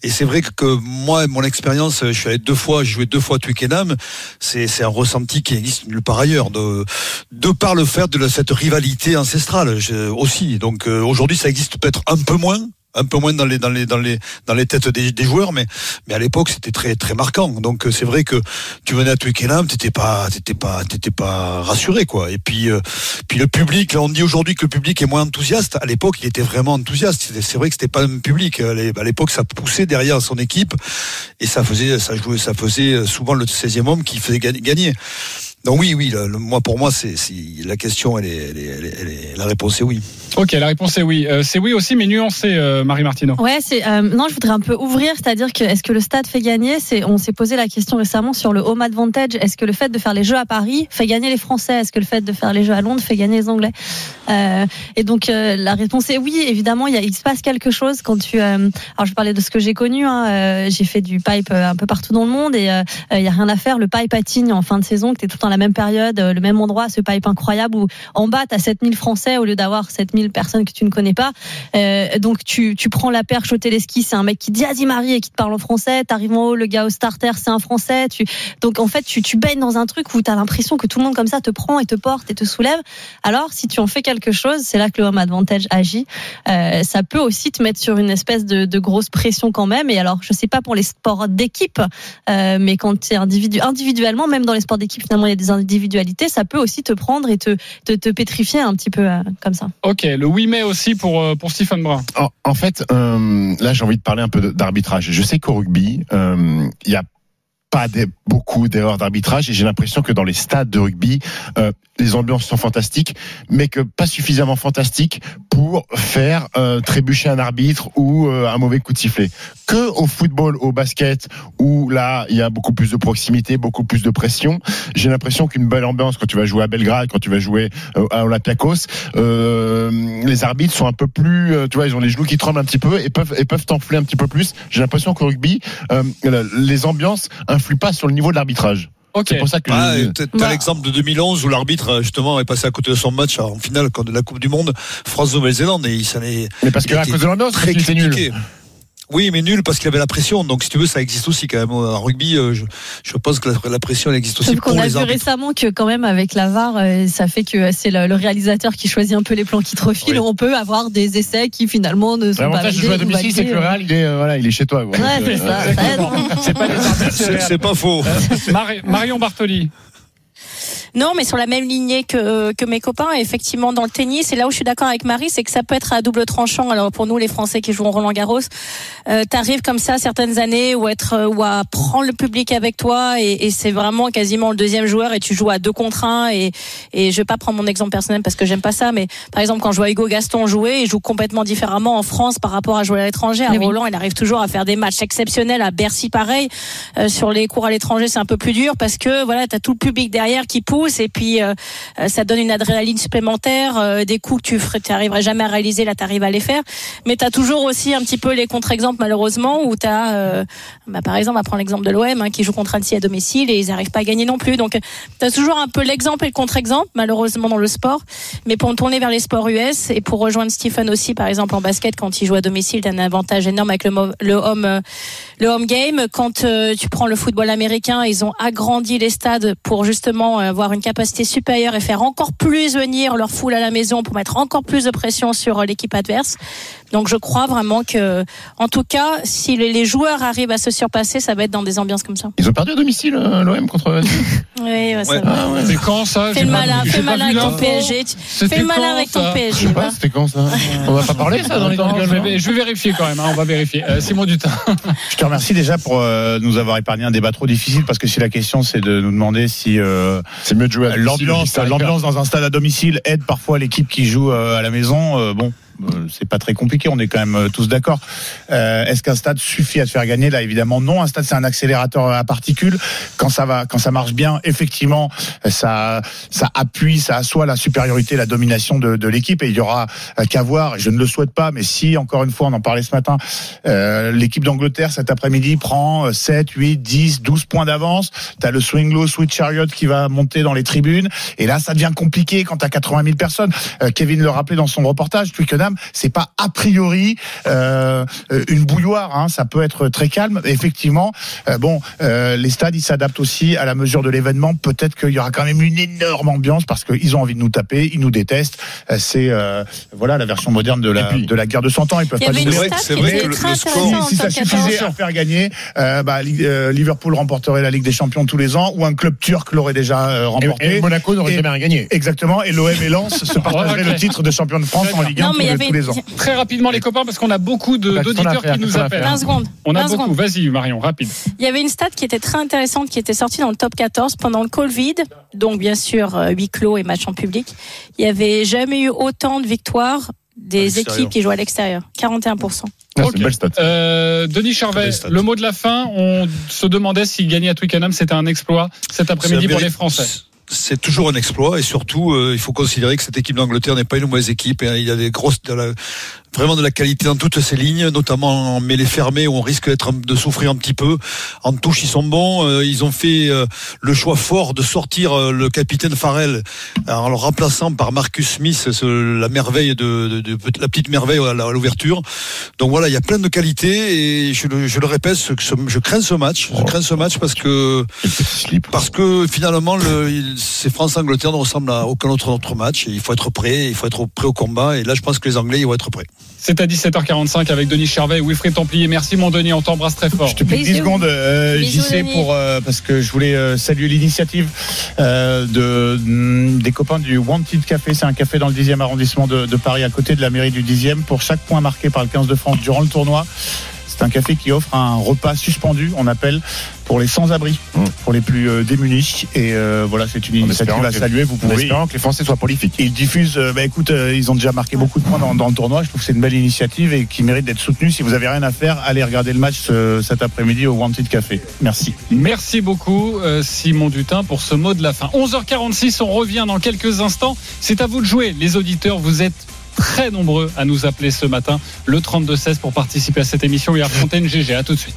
Et c'est vrai que, que moi, mon expérience, je suis allé deux fois, j'ai joué deux fois à Twickenham. C'est, c'est un ressenti qui existe nulle part ailleurs, de, de par le fait de cette rivalité ancestrale aussi. Donc euh, aujourd'hui, ça existe peut-être un peu moins un peu moins dans les dans les têtes des, joueurs, mais à l'époque c'était très très marquant. Donc euh, c'est vrai que tu venais à Twickenham, t'étais pas t'étais pas t'étais pas rassuré quoi. Et puis euh, puis le public, on dit aujourd'hui que le public est moins enthousiaste. À l'époque, il était vraiment enthousiaste. C'est vrai que c'était pas un public. À l'époque, ça poussait derrière son équipe et ça faisait ça jouait ça faisait souvent le 16e homme qui faisait gagner. Donc oui, oui, moi pour moi, c'est la question, elle est, elle est, elle est, la réponse est oui. Ok, la réponse est oui. Euh, c'est oui aussi, mais nuancé, euh, Marie Martino. Ouais, c'est euh, non, je voudrais un peu ouvrir, c'est-à-dire que est-ce que le stade fait gagner? C'est on s'est posé la question récemment sur le home advantage. Est-ce que le fait de faire les jeux à Paris fait gagner les Français? Est-ce que le fait de faire les jeux à Londres fait gagner les Anglais? Et donc la réponse est oui. Évidemment, il, y a, il se passe quelque chose quand tu. alors je parlais de ce que j'ai connu. Hein, j'ai fait du pipe un peu partout dans le monde et il y a rien à faire. Le pipe patine en fin de saison, que t'es tout le temps la même période, euh, le même endroit, ce pipe incroyable où en bas, tu as 7000 Français au lieu d'avoir 7000 personnes que tu ne connais pas. Euh, donc tu, tu prends la perche au téléski, c'est un mec qui dit Adi Marie et qui te parle en français. T'arrives en haut, le gars au starter, c'est un français. Tu... Donc en fait, tu, tu baignes dans un truc où tu as l'impression que tout le monde comme ça te prend et te porte et te soulève. Alors si tu en fais quelque chose, c'est là que le home advantage agit. Euh, ça peut aussi te mettre sur une espèce de, grosse pression quand même. Et alors, je sais pas pour les sports d'équipe, mais quand tu es individu, individuellement, même dans les sports d'équipe, finalement, il y a des individus ça peut aussi te prendre et te, te, pétrifier un petit peu euh, comme ça. Ok, le 8 mai aussi pour, euh, pour Stephen Brun. En, fait, euh, là j'ai envie de parler un peu d'arbitrage. Je sais qu'au rugby, il y a pas beaucoup d'erreurs d'arbitrage et j'ai l'impression que dans les stades de rugby, euh, les ambiances sont fantastiques, mais que pas suffisamment fantastiques pour faire euh, trébucher un arbitre ou euh, un mauvais coup de sifflet. Que au football, au basket, où là il y a beaucoup plus de proximité, beaucoup plus de pression, j'ai l'impression qu'une belle ambiance quand tu vas jouer à Belgrade, quand tu vas jouer à Olympiakos, les arbitres sont un peu plus, tu vois, ils ont les genoux qui tremblent un petit peu et peuvent et peuvent t'enfler un petit peu plus. J'ai l'impression qu'au rugby, les ambiances influent pas sur le niveau de l'arbitrage. C'est pour ça que ah, tu as bah. l'exemple de 2011 où l'arbitre justement est passé à côté de son match en finale de la Coupe du Monde France-Nouvelle-Zélande et il s'en est. Mais parce que à cause de l'ambiance, très critiqué. Oui, mais nul parce qu'il avait la pression. Donc, si tu veux, ça existe aussi quand même. En rugby, euh, je, je pense que la, pression, elle existe aussi pour on a vu récemment que quand même, avec la VAR, euh, ça fait que c'est le, réalisateur qui choisit un peu les plans qui te refilent. On peut avoir des essais qui finalement ne sont pas L'avantage de jouer à domicile, c'est que le Real, il est, euh, voilà, il est chez toi. Ouais, c'est ça. c'est pas, pas faux. Marion Bartoli. Non, mais sur la même lignée que, que mes copains, effectivement, dans le tennis, et là où je suis d'accord avec Marie, c'est que ça peut être à double tranchant. Alors pour nous, les Français qui jouent Roland Garros, euh, t'arrives comme ça certaines années où être euh, ou à prendre le public avec toi, et, et c'est vraiment quasiment le deuxième joueur, et tu joues à deux contre un. Et, et je vais pas prendre mon exemple personnel parce que j'aime pas ça, mais par exemple quand je vois Hugo Gaston jouer, il joue complètement différemment en France par rapport à jouer à l'étranger. À Roland, il arrive toujours à faire des matchs exceptionnels. À Bercy, pareil. Euh, sur les cours à l'étranger, c'est un peu plus dur parce que voilà, t'as tout le public derrière qui pousse et puis euh, euh, ça donne une adrénaline supplémentaire, euh, des coups que tu n'arriverais jamais à réaliser, là tu arrives à les faire. Mais tu as toujours aussi un petit peu les contre-exemples malheureusement où tu as, bah, par exemple, on prend l'exemple de l'OM hein, qui joue contre Annecy à domicile et ils n'arrivent pas à gagner non plus. Donc tu as toujours un peu l'exemple et le contre-exemple malheureusement dans le sport. Mais pour tourner vers les sports US et pour rejoindre Stephen aussi par exemple en basket quand il joue à domicile, tu as un avantage énorme avec le, le home le home game. Quand tu prends le football américain, ils ont agrandi les stades pour justement avoir une capacité supérieure et faire encore plus venir leur foule à la maison pour mettre encore plus de pression sur euh, l'équipe adverse. Donc je crois vraiment que, en tout cas, si les joueurs arrivent à se surpasser, ça va être dans des ambiances comme ça. Ils ont perdu à domicile euh, l'OM contre. oui, ça ah, C'est quand ça Fais le malin, fais malin avec ton PSG. Fais le malin avec ton PSG. C'était quand ça On va pas parler ça dans les temps. Je vais vérifier quand même. Hein, on va vérifier. Euh, Simon Dutin. Je te remercie déjà pour nous avoir épargné un débat trop difficile parce que si la question c'est de nous demander si c'est mieux de jouer l'ambiance, l'ambiance dans un stade à domicile aide parfois l'équipe qui joue euh, à la maison. Euh, bon, euh, c'est pas très compliqué, on est quand même euh, tous d'accord. Euh, Est-ce qu'un stade suffit à te faire gagner? Là, évidemment, non. Un stade, c'est un accélérateur à particules. Quand ça va, quand ça marche bien, effectivement, ça, ça appuie, ça assoit la supériorité, la domination de, de l'équipe. Et il y aura qu'à voir. Je ne le souhaite pas, mais si, encore une fois, on en parlait ce matin, euh, l'équipe d'Angleterre cet après-midi prend 7, 8, 10, 12 points d'avance. T'as le swing low, switch chariot qui va monter dans les tribunes. Et là, ça devient compliqué quand t'as 80 000 personnes. Kevin le rappelait dans son reportage, Twickenham Twickenham, c'est pas a priori euh, une bouilloire. Hein, ça peut être très calme. Effectivement, euh, bon, euh, les stades ils s'adaptent aussi à la mesure de l'événement. Peut-être qu'il y aura quand même une énorme ambiance parce qu'ils ont envie de nous taper, ils nous détestent. Euh, C'est euh, voilà la version moderne de la de la guerre de 100 ans. Ils peuvent pas blesser. stat qui était très intéressante si, ça suffisait 14. à faire gagner, euh, bah, Liverpool remporterait la Ligue des Champions tous les ans ou un club turc l'aurait déjà remporté. et Monaco n'aurait jamais rien gagné. Exactement. Et l'OM et Lens se partageraient le titre de champion de France en Ligue 1 Non, tous, mais il y les- avait tous les une- ans. Très rapidement, les copains, parce qu'on a beaucoup de- Qu'est-ce qu'on a d'auditeurs qui nous appellent. fait 20 secondes. On a 20 beaucoup. secondes. Vas-y, Marion, rapide. Il y avait une stat qui était très intéressante qui était sortie dans le top 14 pendant le Covid, donc bien sûr euh, huis clos et match en public. Il y avait jamais eu autant de victoires des équipes qui jouent à l'extérieur, 41%. Ah, belle stat. Euh, Denis Charvet, le mot de la fin, on se demandait si gagner à Twickenham c'était un exploit cet après-midi pour les Français. C'est toujours un exploit et surtout, euh, il faut considérer que cette équipe d'Angleterre n'est pas une mauvaise équipe. hein. Il y a des grosses, de la- vraiment de la qualité dans toutes ces lignes, notamment en mêlée fermée où on risque d'être de souffrir un petit peu. En touche, ils sont bons. Euh, ils ont fait euh, le choix fort de sortir euh, le capitaine Farrell en le remplaçant par Marcus Smith, la merveille de, de- de- la petite merveille à l'ouverture. Donc voilà, il y a plein de qualités et je le, je le répète, ce- ce- je crains ce match. Je crains ce match parce que parce que finalement, le, il- ces France-Angleterre ne ressemblent à aucun autre, autre match. Et il faut être prêt, il faut être prêt au combat. Et là, je pense que les Anglais, ils vont être prêts. C'est à 17h45 avec Denis Charvet et Wilfried Templier. Merci mon Denis, on t'embrasse très fort. Je te pique 10 secondes, euh, JC, pour, euh, parce que je voulais euh, saluer l'initiative euh, de, mm, des copains du Wanted Café. C'est un café dans le 10e arrondissement de, de Paris, à côté de la mairie du 10e. Pour chaque point marqué par le 15 de France durant le tournoi, c'est un café qui offre un repas suspendu, on appelle, pour les sans-abri, pour les plus euh, démunis. Et euh, voilà, c'est une initiative à saluer. Vous pouvez. espérant que les Français soient prolifiques. Ils diffusent, euh, bah écoute, euh, ils ont déjà marqué beaucoup de points dans, dans le tournoi. Je trouve que c'est une belle initiative et qui mérite d'être soutenue. Si vous avez rien à faire, allez regarder le match ce- cet après-midi au Wanted Café. Merci. Merci beaucoup euh, Simon Dutin pour ce mot de la fin. 11h46, on revient dans quelques instants. C'est à vous de jouer, les auditeurs. Vous êtes très nombreux à nous appeler ce matin, le 32-16 pour participer à cette émission et affronter une GG. À tout de suite.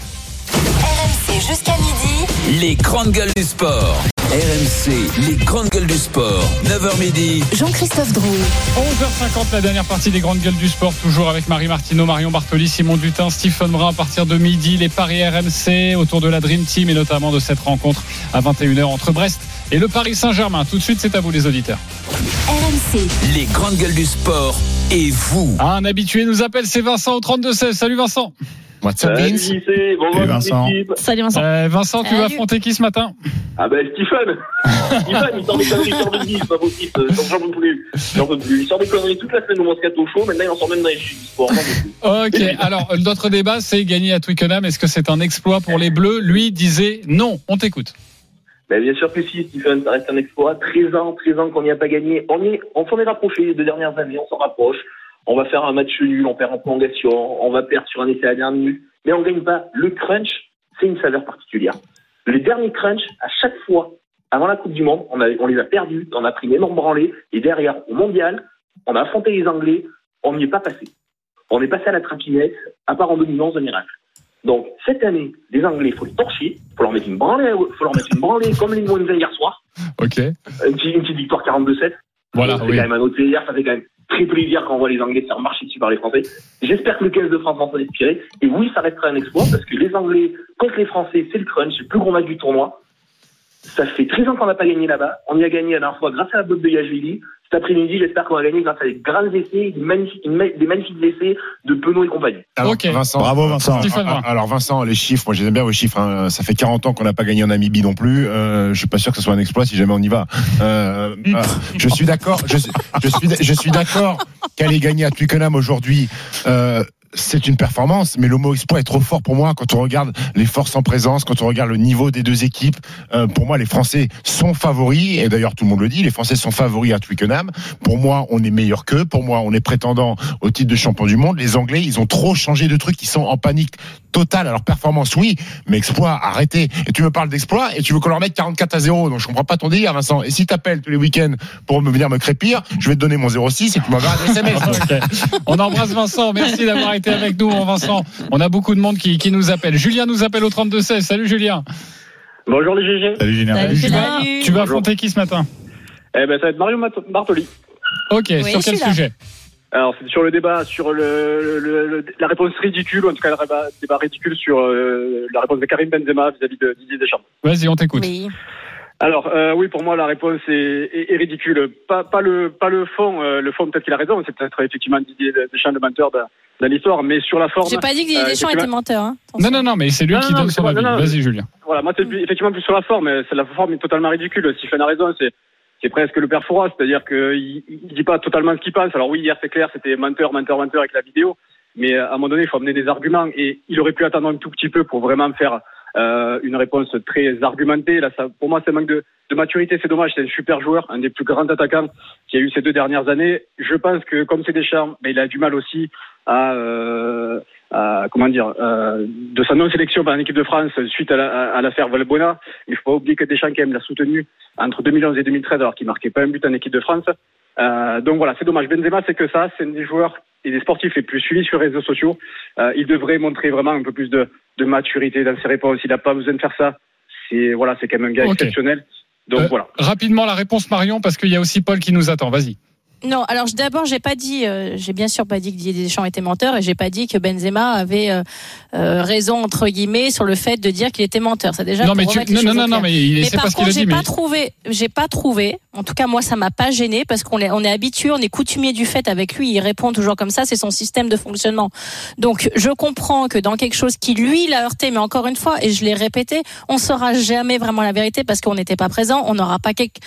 RMC jusqu'à midi. Les grandes gueules du sport. RMC, les grandes gueules du sport. 9h midi. Jean-Christophe Drouet. 11h50, la dernière partie des grandes gueules du sport, toujours avec Marie Martineau, Marion Bartoli, Simon Dutin, Stephen Brun à partir de midi, les paris RMC autour de la Dream Team et notamment de cette rencontre à 21h entre Brest et le Paris Saint-Germain. Tout de suite, c'est à vous les auditeurs. RMC. Les grandes gueules du sport. Et vous un habitué nous appelle, c'est Vincent au 32-16. Salut Vincent. Salut Vince? JC, bonjour Salut, Vincent. l'équipe. Salut Vincent. Euh, Vincent, tu vas Salut. affronter qui ce matin? Ah ben Stephen Stephen, il sort des conneries sur le c'est pas possible, euh, j'en peux plus. J'en peux plus. Il sort des conneries toute la semaine au Moscato Show, maintenant il en sort même dans les chiffres du sport. j'en peux plus. Ok, alors notre débat, c'est gagner à Twickenham. Est-ce que c'est un exploit pour les Bleus? Lui disait non. On t'écoute. Ben, bien sûr que si, Stephen, ça reste un exploit. 13 ans, 13 ans qu'on n'y a pas gagné. On est, on s'en est rapproché les deux dernières années, on s'en rapproche. On va faire un match nul, on perd en prolongation, on va perdre sur un essai à la dernière minute. Mais on gagne pas. Le crunch, c'est une saveur particulière. Les derniers crunch, à chaque fois, avant la Coupe du Monde, on, les a perdus, on a pris une énorme branlée, et derrière, au mondial, on a affronté les Anglais, on n'y est pas passé. On est passé à la trapinette, à part en 2011 de miracle. Donc, cette année, les Anglais, il faut les torcher, il faut leur mettre une branlée, faut leur mettre une branlée comme les Moines hier soir. Ok. Une petite, une petite victoire 42-7. Voilà, C'est oui. quand même à noter hier, ça fait quand même très plaisir quand on voit les Anglais se faire marcher dessus par les Français. J'espère que le 15 de France va s'en inspirer. Et oui, ça restera un exploit parce que les Anglais contre les Français, c'est le crunch, c'est le plus gros match du tournoi. Ça fait 13 ans qu'on n'a pas gagné là-bas. On y a gagné la dernière fois grâce à la botte de Yachvili. Cet après-midi, j'espère qu'on va gagner grâce à des grands essais, des magnifiques, des essais de Penaud et compagnie. Alors, Ok. Vincent, Bravo, Vincent. Brun. Alors Vincent, les chiffres, moi j'aime bien vos chiffres. hein. Ça fait 40 ans qu'on n'a pas gagné en Namibie non plus. Euh, je suis pas sûr que ce soit un exploit si jamais on y va. Euh, euh, je suis d'accord. Je, suis- je suis, je suis d'accord qu'aller gagner à Twickenham aujourd'hui. Euh, c'est une performance, mais le mot exploit est trop fort pour moi quand on regarde les forces en présence, quand on regarde le niveau des deux équipes. Euh, pour moi, les Français sont favoris, et d'ailleurs tout le monde le dit, les Français sont favoris à Twickenham. Pour moi, on est meilleur qu'eux. Pour moi, on est prétendant au titre de champion du monde. Les Anglais, ils ont trop changé de trucs, ils sont en panique totale. Alors performance, oui, mais exploit, arrêtez. Et tu me parles d'exploit et tu veux qu'on leur mette 44 à 0. Donc je comprends pas ton délire, Vincent. Et si t'appelles tous les week-ends pour me venir me crépir, je vais te donner mon 06 et tu m'enverras un. On embrasse Vincent. Merci d'avoir été avec nous, Vincent. On a beaucoup de monde qui, qui nous appelle. Julien nous appelle au 32-16. Salut Julien. Bonjour les GG. Salut, vas, Salut. tu vas affronter qui ce matin Eh ben, ça va être Mario Bartoli. Ok, Oui, sur quel sujet Alors, c'est sur le débat, sur le, le- le- la réponse ridicule, ou en tout cas le débat, débat ridicule sur euh, la réponse de Karim Benzema vis-à-vis de Didier Deschamps. Vas-y, on t'écoute. Alors euh, oui, pour moi la réponse est, est- est ridicule. Pas, pas le pas le fond. euh, le fond peut-être qu'il a raison. C'est peut-être effectivement Didier Deschamps le menteur de, de l'histoire, mais sur la forme. J'ai pas dit que Didier euh, Deschamps était menteur. Hein. Non, non, non, mais c'est lui Non, qui non, donne son c'est avis. Vas-y, Julien. Voilà, moi c'est plus- effectivement plus sur la forme. C'est la forme est totalement ridicule. Stephen a raison. C'est c'est presque le père Fouras, c'est-à-dire qu'il il dit pas totalement ce qu'il pense. Alors oui, hier c'est clair, c'était menteur, menteur, menteur avec la vidéo, mais à un moment donné, il faut amener des arguments et il aurait pu attendre un tout petit peu pour vraiment faire euh, une réponse très argumentée. Là, ça, pour moi, c'est un manque de, de maturité. C'est dommage. C'est un super joueur, un des plus grands attaquants qu'il a eu ces deux dernières années. Je pense que comme c'est Deschamps, mais il a du mal aussi à, euh, à- comment dire, euh, de sa non-sélection par l'équipe de France suite à, la, à, l'affaire Valbuena. Il faut pas oublier que Deschamps quand même l'a soutenu entre 2011 et 2013 alors qu'il marquait pas un but en équipe de France. Euh, donc voilà, c'est dommage. Benzema, c'est que ça. C'est des joueurs et des sportifs les plus suivis sur les réseaux sociaux. Euh, il devrait montrer vraiment un peu plus de, de maturité dans ses réponses. Il n'a pas besoin de faire ça. C'est voilà, c'est quand même un gars exceptionnel. Donc Euh, voilà. Rapidement, la réponse Marion, parce qu'il y a aussi Paul qui nous attend. Vas-y. Non, alors je- d'abord, j'ai pas dit, euh, j'ai bien sûr pas dit que Didier Deschamps était menteur et j'ai pas dit que Benzema avait euh, euh, raison entre guillemets sur le fait de dire qu'il était menteur. C'est déjà Non, mais tu- non, non, non, non, mais il- c'est par pas contre, j'ai pas mais- trouvé, j'ai pas trouvé. En tout cas, moi, ça m'a pas gêné parce qu'on est, on est habitué, on est coutumier du fait avec lui. Il répond toujours comme ça, c'est son système de fonctionnement. Donc, je comprends que dans quelque chose qui lui l'a heurté, mais encore une fois, et je l'ai répété, on saura jamais vraiment la vérité parce qu'on n'était pas présent. On n'aura pas quelque,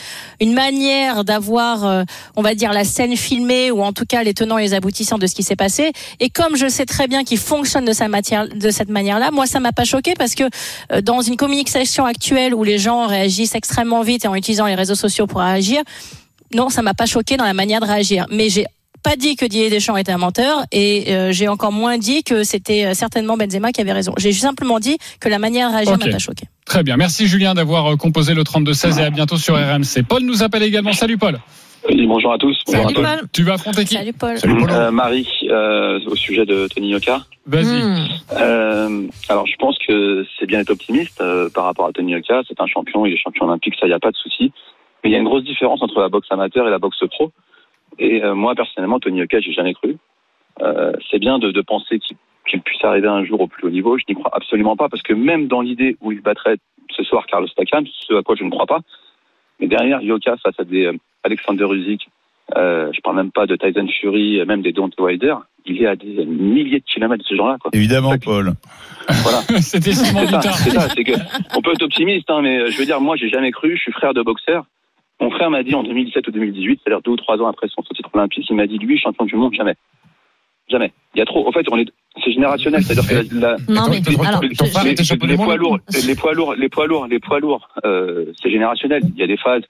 une manière d'avoir, euh, on va dire, la scène filmée ou en tout cas les tenants et les aboutissants de ce qui s'est passé. Et comme je sais très bien qu'il fonctionne de, sa matière, de cette manière-là, moi, ça m'a pas choqué parce que euh, dans une communication actuelle où les gens réagissent extrêmement vite et en utilisant les réseaux sociaux pour réagir, non, ça m'a pas choqué dans la manière de réagir. Mais j'ai pas dit que Didier Deschamps était un menteur et euh, j'ai encore moins dit que c'était euh, certainement Benzema qui avait raison. J'ai simplement dit que la manière de réagir Ok. m'a pas choqué. Très bien. Merci Julien d'avoir composé le 32-16 et à bientôt sur RMC. Paul nous appelle également. Salut Paul. Oui, bonjour à tous. Bonjour Salut, à tous. Paul. Tu vas affronter qui Salut Paul. Euh, Marie, euh, au sujet de Tony Yoka. Vas-y. Euh, alors, je pense que c'est bien d'être optimiste euh, par rapport à Tony Yoka. C'est un champion, il est champion olympique, ça, il n'y a pas de souci. Mais il y a une grosse différence entre la boxe amateur et la boxe pro. Et euh, moi, personnellement, Tony Yoka, j'ai jamais cru. Euh, c'est bien de, de penser qu'il qu'il puisse arriver un jour au plus haut niveau. Je n'y crois absolument pas parce que même dans l'idée où il battrait ce soir Carlos Takam, ce à quoi je ne crois pas, mais derrière Yoka face à des euh, Alexander Usyk, euh, je parle même pas de Tyson Fury, même des Deontay Wilder, il est à des milliers de kilomètres de gens-là. Quoi. Évidemment, Paul. Voilà. C'était Simon C'est ça, Dutin. c'est ça, c'est que on peut être optimiste, hein, mais euh, je veux dire, moi, j'ai jamais cru. Je suis frère de boxeur. Mon frère m'a dit en 2017 ou 2018, c'est-à-dire deux ou trois ans après son titre olympique, il m'a dit lui, champion du monde, jamais, jamais. Il y a trop. En fait, on est, c'est générationnel, c'est-à-dire que la, la- Non, mais alors, les, poids lourds, les poids lourds, les poids lourds, les poids lourds, euh, c'est générationnel. Il y a des phases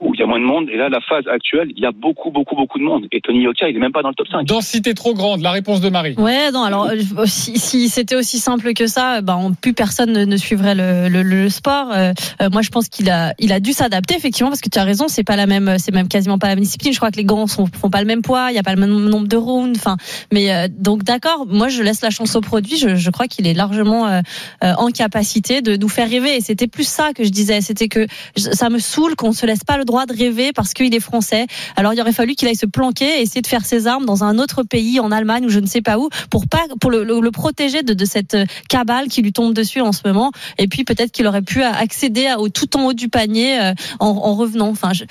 où il y a moins de monde, et là, la phase actuelle, il y a beaucoup, beaucoup, beaucoup de monde. Et Tony Yoka, il est même pas dans le top 5. Densité trop grande. La réponse de Marie. Ouais, non, alors euh, si, si c'était aussi simple que ça, ben on- plus personne ne, ne suivrait le, le, le sport. Euh, euh, moi, je pense qu'il a, il a dû s'adapter effectivement parce que tu as raison, c'est pas la même, c'est même quasiment pas la même discipline. Je crois que les gants sont, font pas le même poids, il y a pas le même nombre de rounds. Enfin, mais euh, donc d'accord, moi je laisse la chance au produit. Je, je crois qu'il est largement euh, euh, en capacité de nous faire rêver. Et c'était plus ça que je disais, c'était que je- ça me saoule qu'on se laisse pas le droit de rêver parce qu'il est français. Alors il aurait fallu qu'il aille se planquer, et essayer de faire ses armes dans un autre pays, en Allemagne ou je ne sais pas où, pour pas pour le, le- le protéger de, de cette euh, cabale qui lui tombe dessus en ce moment. Et puis peut-être qu'il aurait pu accéder au tout en haut du panier euh, en, en revenant. Enfin, je,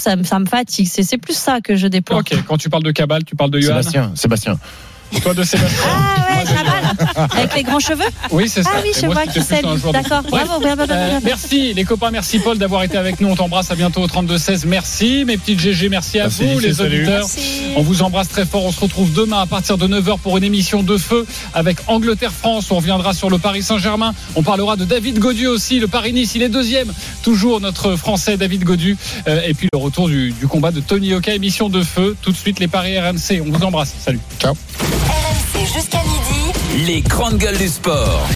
ça, me- ça me fatigue. C'est c'est plus ça que je déplore. Ok, quand tu parles de cabale, tu parles de Johan. Sébastien, Sébastien. Toi de Sébastien. Ah ouais, Avec les grands cheveux Oui, c'est ça. Ah oui, je moi, vois qui c'est. D'accord. Bravo, bravo, bravo, Euh, bravo. merci les copains, merci Paul d'avoir été avec nous. On t'embrasse à bientôt au 32-16. Merci mes petites GG, merci à vous les auditeurs. Merci. On vous embrasse très fort. On se retrouve demain à partir de 9h pour une émission de feu avec Angleterre-France. On reviendra sur le Paris Saint-Germain. On parlera de David Godu aussi. Le Paris-Nice, il est deuxième. Toujours notre Français David Godu. Euh, et puis le retour du, du combat de Tony Oka, émission de feu. Tout de suite les Paris RMC. On vous embrasse. Salut. Ciao. RMC jusqu'à midi. Les grandes gueules du sport.